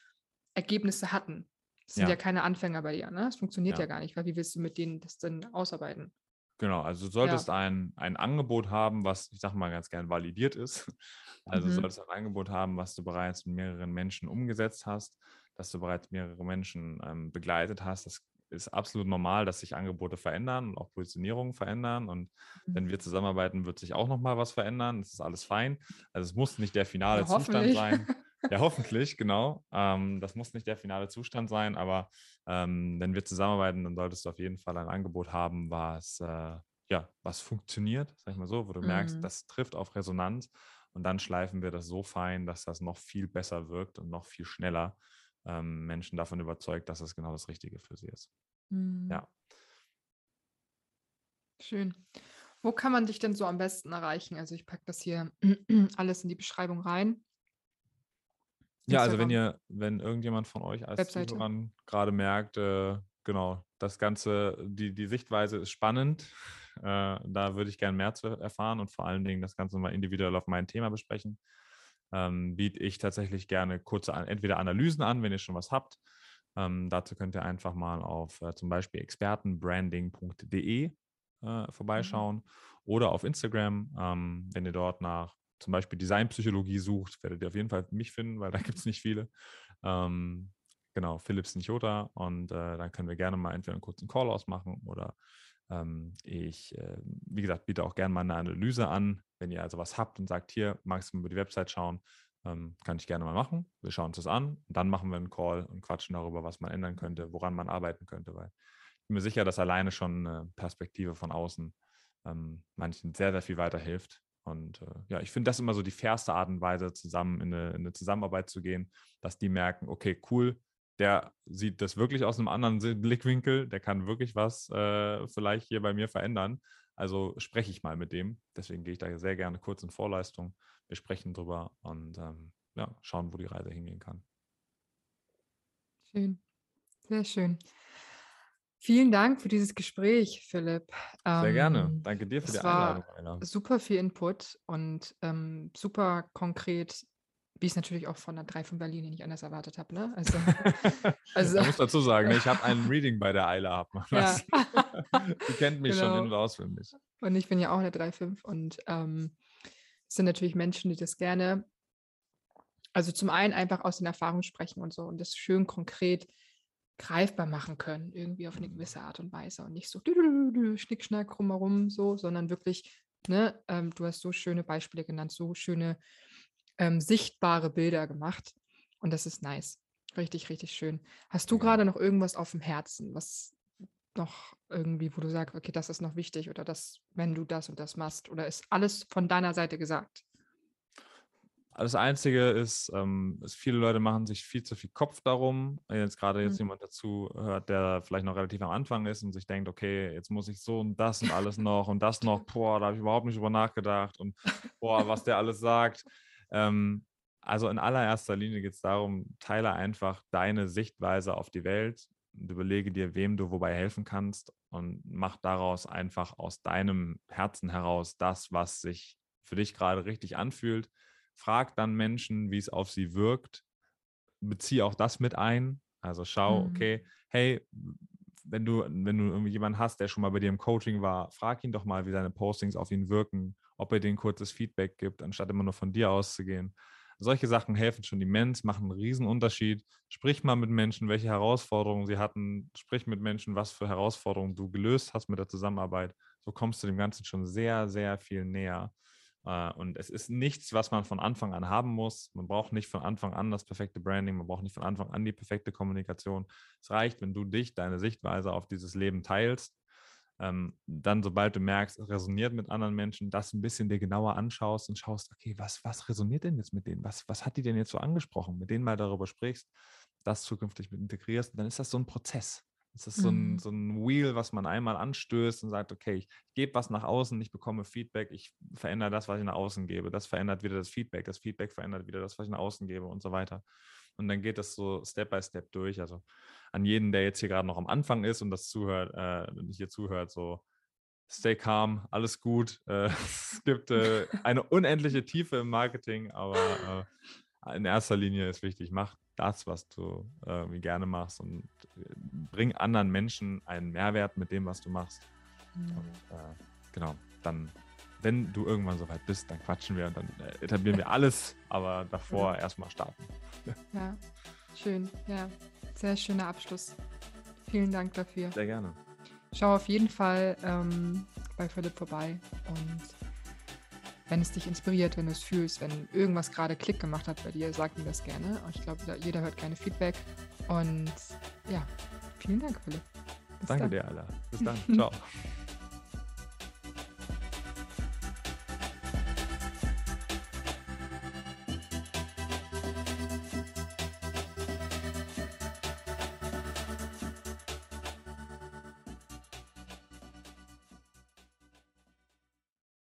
A: Ergebnisse hatten. Das sind ja, ja keine Anfänger bei dir, ne? Das funktioniert ja. ja. gar nicht, weil wie willst du mit denen das denn ausarbeiten?
B: Genau, also du solltest ja. ein, ein Angebot haben, was, ich sage mal ganz gern, validiert ist. [laughs] Also mhm. solltest ein Angebot haben, was du bereits mit mehreren Menschen umgesetzt hast, dass du bereits mehrere Menschen ähm, begleitet hast. Das ist absolut normal, dass sich Angebote verändern und auch Positionierungen verändern. Und mhm. wenn wir zusammenarbeiten, wird sich auch nochmal was verändern. Das ist alles fein. Also es muss nicht der finale Zustand sein. Ja, hoffentlich, genau. Ähm, das muss nicht der finale Zustand sein, aber ähm, wenn wir zusammenarbeiten, dann solltest du auf jeden Fall ein Angebot haben, was, äh, ja, was funktioniert, sag ich mal so, wo du mhm. merkst, das trifft auf Resonanz und dann schleifen wir das so fein, dass das noch viel besser wirkt und noch viel schneller ähm, Menschen davon überzeugt, dass es genau das Richtige für sie ist. Mhm. Ja.
A: Schön. Wo kann man dich denn so am besten erreichen? Also ich packe das hier [clears throat] alles in die Beschreibung rein.
B: Ja, also wenn ihr, wenn irgendjemand von euch als Zuhörern gerade merkt, äh, genau, das Ganze, die, die Sichtweise ist spannend, [laughs] äh, da würde ich gerne mehr zu erfahren und vor allen Dingen das Ganze mal individuell auf mein Thema besprechen, ähm, biete ich tatsächlich gerne kurze, entweder Analysen an, wenn ihr schon was habt. Ähm, dazu könnt ihr einfach mal auf äh, zum Beispiel expertenbranding.de äh, mhm. vorbeischauen mhm. oder auf Instagram, ähm, wenn ihr dort nach zum Beispiel Designpsychologie sucht, werdet ihr auf jeden Fall mich finden, weil [laughs] da gibt es nicht viele. Ähm, genau, Philips Nichota. Und äh, dann können wir gerne mal entweder einen kurzen Call ausmachen oder ähm, ich, äh, wie gesagt, biete auch gerne mal eine Analyse an. Wenn ihr also was habt und sagt, hier, magst du über die Website schauen, ähm, kann ich gerne mal machen. Wir schauen uns das an und dann machen wir einen Call und quatschen darüber, was man ändern könnte, woran man arbeiten könnte, weil ich bin mir sicher, dass alleine schon eine Perspektive von außen ähm, manchen sehr, sehr viel weiterhilft und äh, ja, ich finde das immer so die fairste Art und Weise, zusammen in eine, in eine, Zusammenarbeit zu gehen, dass die merken, okay, cool, der sieht das wirklich aus einem anderen Blickwinkel, der kann wirklich was äh, vielleicht hier bei mir verändern. Also spreche ich mal mit dem. Deswegen gehe ich da sehr gerne kurz in Vorleistung. Wir sprechen drüber und ähm, ja, schauen, wo die Reise hingehen kann.
A: Schön, sehr schön. Vielen Dank für dieses Gespräch, Philipp.
B: Sehr gerne. Ähm, Danke dir für die Einladung.
A: War super viel Input und ähm, super konkret, wie ich es natürlich auch von der 3 von Berlin nicht anders erwartet habe. Ne?
B: Also, [laughs] also, ich muss dazu sagen, ne, ich habe ein [laughs] Reading bei der Eila abmachen [laughs] lassen. Ja. Die kennt mich genau. schon in- und auswendig.
A: Und ich bin ja auch eine 3,5 und ähm, es sind natürlich Menschen, die das gerne, also zum einen einfach aus den Erfahrungen sprechen und so und das schön konkret greifbar machen können, irgendwie auf eine gewisse Art und Weise und nicht so schnickschnack drumherum so, sondern wirklich, ne, ähm, du hast so schöne Beispiele genannt, so schöne ähm, sichtbare Bilder gemacht und das ist nice. Richtig, richtig schön. Hast du gerade noch irgendwas auf dem Herzen, was noch irgendwie, wo du sagst, okay, das ist noch wichtig oder das, wenn du das und das machst? Oder ist alles von deiner Seite gesagt?
B: Das Einzige ist, ähm, ist, viele Leute machen sich viel zu viel Kopf darum. Wenn jetzt gerade jetzt mhm. jemand dazu hört, der vielleicht noch relativ am Anfang ist und sich denkt, okay, jetzt muss ich so und das und alles noch und das noch, [laughs] boah, da habe ich überhaupt nicht drüber nachgedacht und boah, was der alles sagt. Ähm, also in allererster Linie geht es darum, teile einfach deine Sichtweise auf die Welt und überlege dir, wem du wobei helfen kannst und mach daraus einfach aus deinem Herzen heraus das, was sich für dich gerade richtig anfühlt. Frag dann Menschen, wie es auf sie wirkt. Beziehe auch das mit ein. Also schau, mhm. okay, hey, wenn du, wenn du irgendwie jemanden hast, der schon mal bei dir im Coaching war, frag ihn doch mal, wie deine Postings auf ihn wirken, ob er dir ein kurzes Feedback gibt, anstatt immer nur von dir auszugehen. Solche Sachen helfen schon immens, machen einen riesen Unterschied. Sprich mal mit Menschen, welche Herausforderungen sie hatten. Sprich mit Menschen, was für Herausforderungen du gelöst hast mit der Zusammenarbeit. So kommst du dem Ganzen schon sehr, sehr viel näher. Äh, und es ist nichts, was man von Anfang an haben muss. Man braucht nicht von Anfang an das perfekte Branding, man braucht nicht von Anfang an die perfekte Kommunikation. Es reicht, wenn du dich, deine Sichtweise auf dieses Leben teilst ähm, dann, sobald du merkst, es resoniert mit anderen Menschen, das ein bisschen dir genauer anschaust und schaust, okay, was, was resoniert denn jetzt mit denen? Was, was hat die denn jetzt so angesprochen? Mit denen mal darüber sprichst, das zukünftig mit integrierst, dann ist das so ein Prozess. Das ist so ein, mhm. so ein Wheel, was man einmal anstößt und sagt, okay, ich gebe was nach außen, ich bekomme Feedback, ich verändere das, was ich nach außen gebe. Das verändert wieder das Feedback, das Feedback verändert wieder das, was ich nach außen gebe und so weiter. Und dann geht das so Step by Step durch. Also an jeden, der jetzt hier gerade noch am Anfang ist und das zuhört, äh, hier zuhört, so stay calm, alles gut. Äh, [laughs] es gibt äh, eine unendliche Tiefe im Marketing, aber äh, in erster Linie ist wichtig, mach das, was du gerne machst und äh, bring anderen Menschen einen Mehrwert mit dem, was du machst. Mhm. Und, äh, genau, dann wenn du irgendwann soweit bist, dann quatschen wir und dann äh, etablieren wir alles, aber davor ja. erstmal starten.
A: Ja, schön, ja. Sehr schöner Abschluss. Vielen Dank dafür.
B: Sehr gerne.
A: Schau auf jeden Fall ähm, bei Philipp vorbei und wenn es dich inspiriert, wenn du es fühlst, wenn irgendwas gerade Klick gemacht hat bei dir, sag mir das gerne. Ich glaube, jeder hört keine Feedback. Und ja, vielen Dank, Philipp.
B: Bis Danke dann. dir, Alla. Bis dann. [laughs] Ciao.